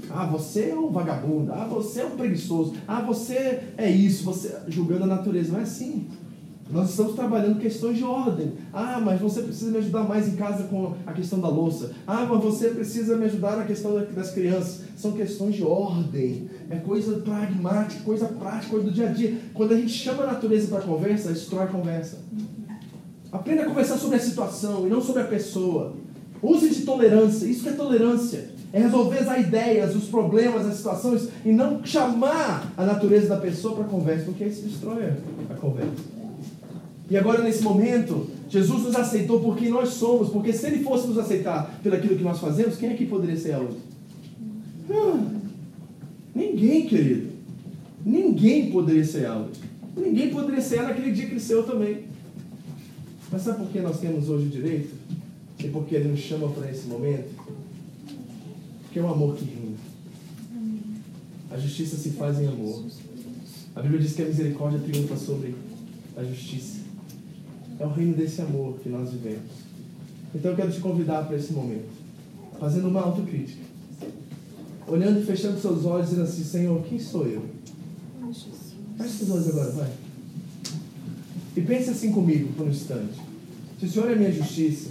Ah, você é um vagabundo. Ah, você é um preguiçoso. Ah, você é isso. Você julgando a natureza. Não é assim. Nós estamos trabalhando questões de ordem. Ah, mas você precisa me ajudar mais em casa com a questão da louça. Ah, mas você precisa me ajudar na questão das crianças. São questões de ordem. É coisa pragmática, coisa prática, coisa do dia a dia. Quando a gente chama a natureza para conversa, destrói a conversa. Aprenda a conversar sobre a situação e não sobre a pessoa. Use de tolerância. Isso que é tolerância. É resolver as ideias, os problemas, as situações e não chamar a natureza da pessoa para conversa, porque isso destrói a conversa. E agora, nesse momento, Jesus nos aceitou por quem nós somos, porque se Ele fosse nos aceitar pelo aquilo que nós fazemos, quem é que poderia ser a outra? Ah, ninguém, querido. Ninguém poderia ser ela. Ninguém poderia ser ela naquele dia que saiu também. Mas sabe por que nós temos hoje o direito? E porque Ele nos chama para esse momento? Porque é um amor que rima. A justiça se faz em amor. A Bíblia diz que a misericórdia triunfa sobre a justiça. É o reino desse amor que nós vivemos. Então eu quero te convidar para esse momento, fazendo uma autocrítica. Olhando e fechando seus olhos, dizendo assim: Senhor, quem sou eu? Feche seus olhos agora, vai. E pense assim comigo por um instante. Se o Senhor é minha justiça,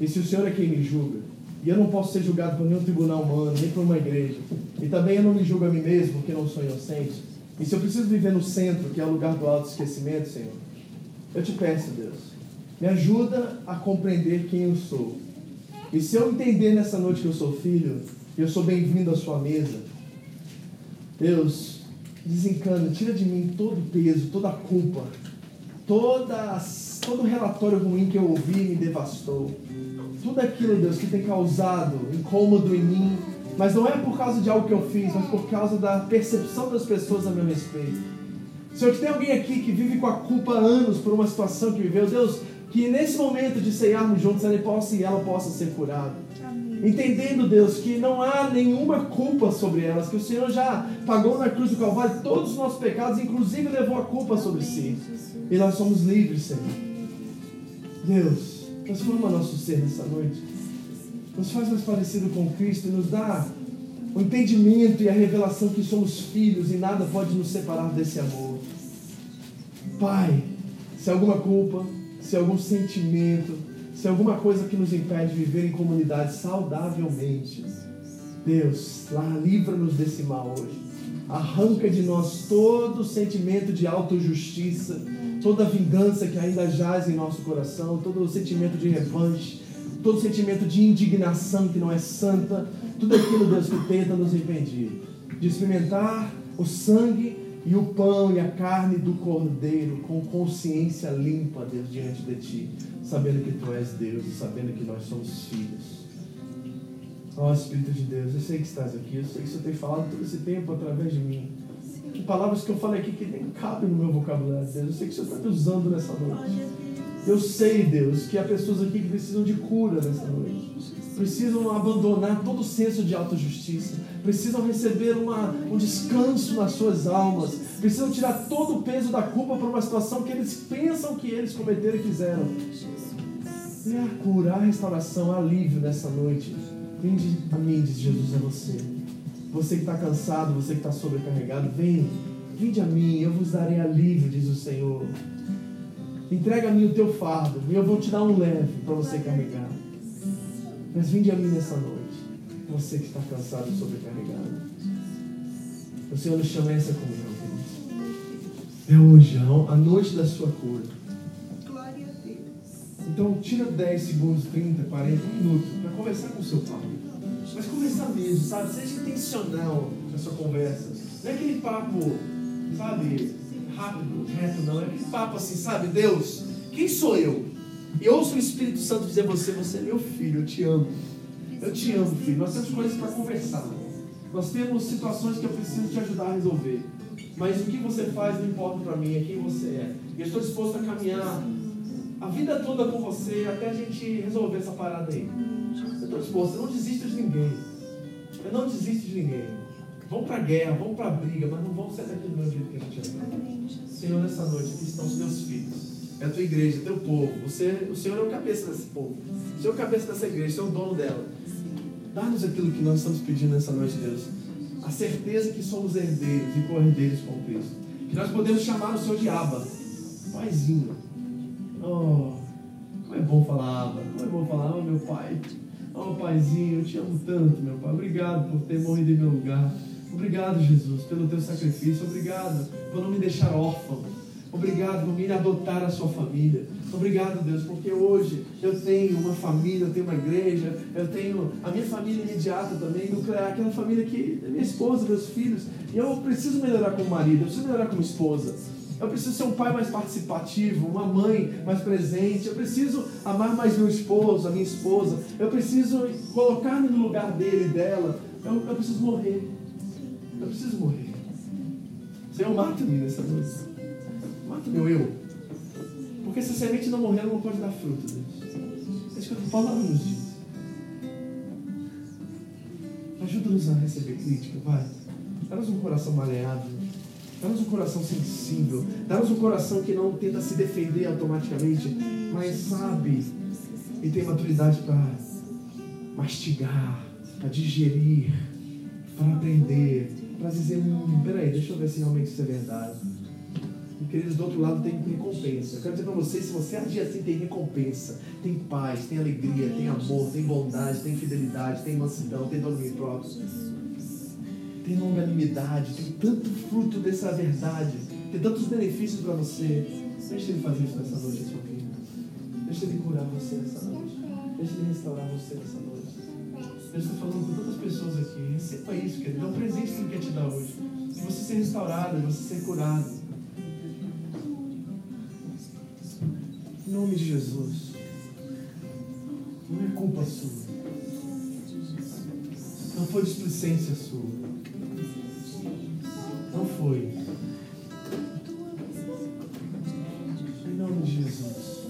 e se o Senhor é quem me julga, e eu não posso ser julgado por nenhum tribunal humano, nem por uma igreja, e também eu não me julgo a mim mesmo, porque não sou inocente, e se eu preciso viver no centro, que é o lugar do autoesquecimento, Senhor, eu te peço, Deus, me ajuda a compreender quem eu sou. E se eu entender nessa noite que eu sou filho, eu sou bem-vindo à sua mesa, Deus, desencana, tira de mim todo o peso, toda a culpa, toda, todo o relatório ruim que eu ouvi me devastou. Tudo aquilo, Deus, que tem causado incômodo em mim, mas não é por causa de algo que eu fiz, mas por causa da percepção das pessoas a meu respeito. Senhor, que tem alguém aqui que vive com a culpa há anos por uma situação que viveu, Deus, que nesse momento de ceiarmos juntos, ele possa e ela possa ser curada. Entendendo, Deus, que não há nenhuma culpa sobre elas, que o Senhor já pagou na cruz do Calvário todos os nossos pecados, inclusive levou a culpa sobre si. E nós somos livres, Senhor. Deus, transforma nosso ser nessa noite. Nos faz mais parecido com Cristo e nos dá o entendimento e a revelação que somos filhos e nada pode nos separar desse amor. Pai, se alguma culpa, se algum sentimento, se alguma coisa que nos impede de viver em comunidade saudavelmente, Deus, lá livra-nos desse mal hoje. Arranca de nós todo sentimento de autojustiça, toda vingança que ainda jaz em nosso coração, todo sentimento de revanche, todo sentimento de indignação que não é santa, tudo aquilo, Deus, que tenta nos impedir de experimentar o sangue e o pão e a carne do cordeiro com consciência limpa, Deus, diante de Ti, sabendo que Tu és Deus e sabendo que nós somos filhos. Ó oh, Espírito de Deus, eu sei que estás aqui, eu sei que o Senhor tem falado todo esse tempo através de mim. Que palavras que eu falei aqui que nem cabem no meu vocabulário, Deus. Eu sei que o Senhor está me usando nessa noite. Eu sei, Deus, que há pessoas aqui que precisam de cura nessa noite. Precisam abandonar todo o senso de autojustiça. Precisam receber uma, um descanso nas suas almas. Precisam tirar todo o peso da culpa por uma situação que eles pensam que eles cometeram e fizeram. E a cura, a restauração, a alívio nessa noite. Vinde a mim, diz Jesus a você. Você que está cansado, você que está sobrecarregado, vem. Vinde a mim, eu vos darei alívio, diz o Senhor. Entrega a mim o teu fardo, e eu vou te dar um leve para você carregar. Mas vinde a mim nessa noite, você que está cansado e sobrecarregado. O Senhor nos chama a essa comunhão, É hoje, a noite da sua cura. Então, tira 10 segundos, 30, 40 minutos para conversar com o seu pai. Mas conversar mesmo, sabe? Seja intencional na sua conversa. Não é aquele papo, sabe, rápido, reto, não. É aquele papo assim, sabe? Deus, quem sou eu? E ouça o Espírito Santo dizer a você: Você é meu filho, eu te amo. Eu te amo, filho. Nós temos coisas para conversar. Nós temos situações que eu preciso te ajudar a resolver. Mas o que você faz não importa para mim, é quem você é. E eu estou disposto a caminhar a vida toda com você até a gente resolver essa parada aí. Eu estou disposto, eu não desisto de ninguém. Eu não desisto de ninguém. Vão para a guerra, vão para a briga, mas não vão ser daquele meu jeito que a gente é. Senhor, nessa noite aqui estão os teus filhos. É a tua igreja, é teu povo. Você, o Senhor é o cabeça desse povo. O Senhor é o cabeça dessa igreja, o Senhor é o dono dela. Dá-nos aquilo que nós estamos pedindo nessa noite, Deus. A certeza que somos herdeiros e co-herdeiros com Cristo. Que nós podemos chamar o Senhor de Abba, Paizinho. Oh, como é bom falar Abba, como é bom falar, oh meu Pai. Oh Paizinho, eu te amo tanto, meu Pai. Obrigado por ter morrido em meu lugar. Obrigado, Jesus, pelo teu sacrifício. Obrigado por não me deixar órfão. Obrigado por me adotar a sua família. Obrigado, Deus, porque hoje eu tenho uma família, eu tenho uma igreja, eu tenho a minha família imediata também, nuclear, aquela família que é minha esposa, meus filhos. E eu preciso melhorar como marido, eu preciso melhorar como esposa. Eu preciso ser um pai mais participativo, uma mãe mais presente. Eu preciso amar mais meu esposo, a minha esposa. Eu preciso colocar-me no lugar dele e dela. Eu, eu preciso morrer. Eu preciso morrer. Senhor, mata-me nessa noite. Meu eu. Porque se a semente não morrer, ela não pode dar fruto, Deus. É isso que palavra nos diz. Ajuda-nos a receber crítica, vai. Dá-nos um coração maleável. Dá-nos um coração sensível. Dá-nos um coração que não tenta se defender automaticamente, mas sabe e tem maturidade para mastigar, para digerir, para aprender, para dizer: hum, peraí, deixa eu ver se realmente isso é verdade. Queridos, do outro lado tem recompensa. Eu quero dizer para vocês: se você agir assim, tem recompensa, tem paz, tem alegria, tem amor, tem bondade, tem fidelidade, tem mansidão, tem domínio próprio, tem longanimidade, tem tanto fruto dessa verdade, tem tantos benefícios para você. Deixa Ele fazer isso nessa noite, sua vida. Deixa Ele curar você nessa noite. Deixa Ele restaurar você nessa noite. Deus está falando com tantas pessoas aqui. Receba isso, querido. É um presente que Ele quer te dar hoje. De você ser restaurado, de você ser curado. Nome de Jesus. Não é culpa sua. Não foi displicência sua. Não foi. Em nome de Jesus.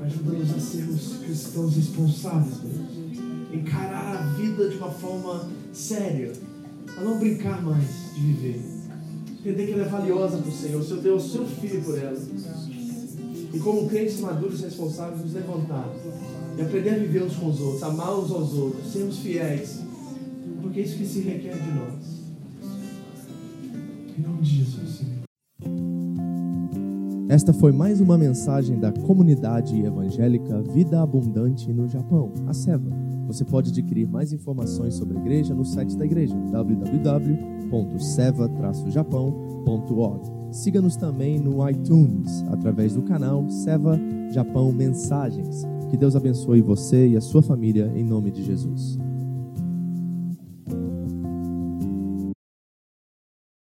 Ajuda-nos a sermos cristãos responsáveis, Deus. Encarar a vida de uma forma séria. A não brincar mais de viver. Entender que ela é valiosa para o Senhor. O Senhor deu o seu filho por ela. E como crentes maduros e responsáveis, nos levantar e aprender a viver uns com os outros, amar uns aos outros, sermos fiéis, porque é isso que se requer de nós. Em nome de Jesus, Senhor. Esta foi mais uma mensagem da comunidade evangélica Vida Abundante no Japão, a SEVA. Você pode adquirir mais informações sobre a igreja no site da igreja www.seva-japão.org. Siga-nos também no iTunes, através do canal Seva Japão Mensagens. Que Deus abençoe você e a sua família, em nome de Jesus.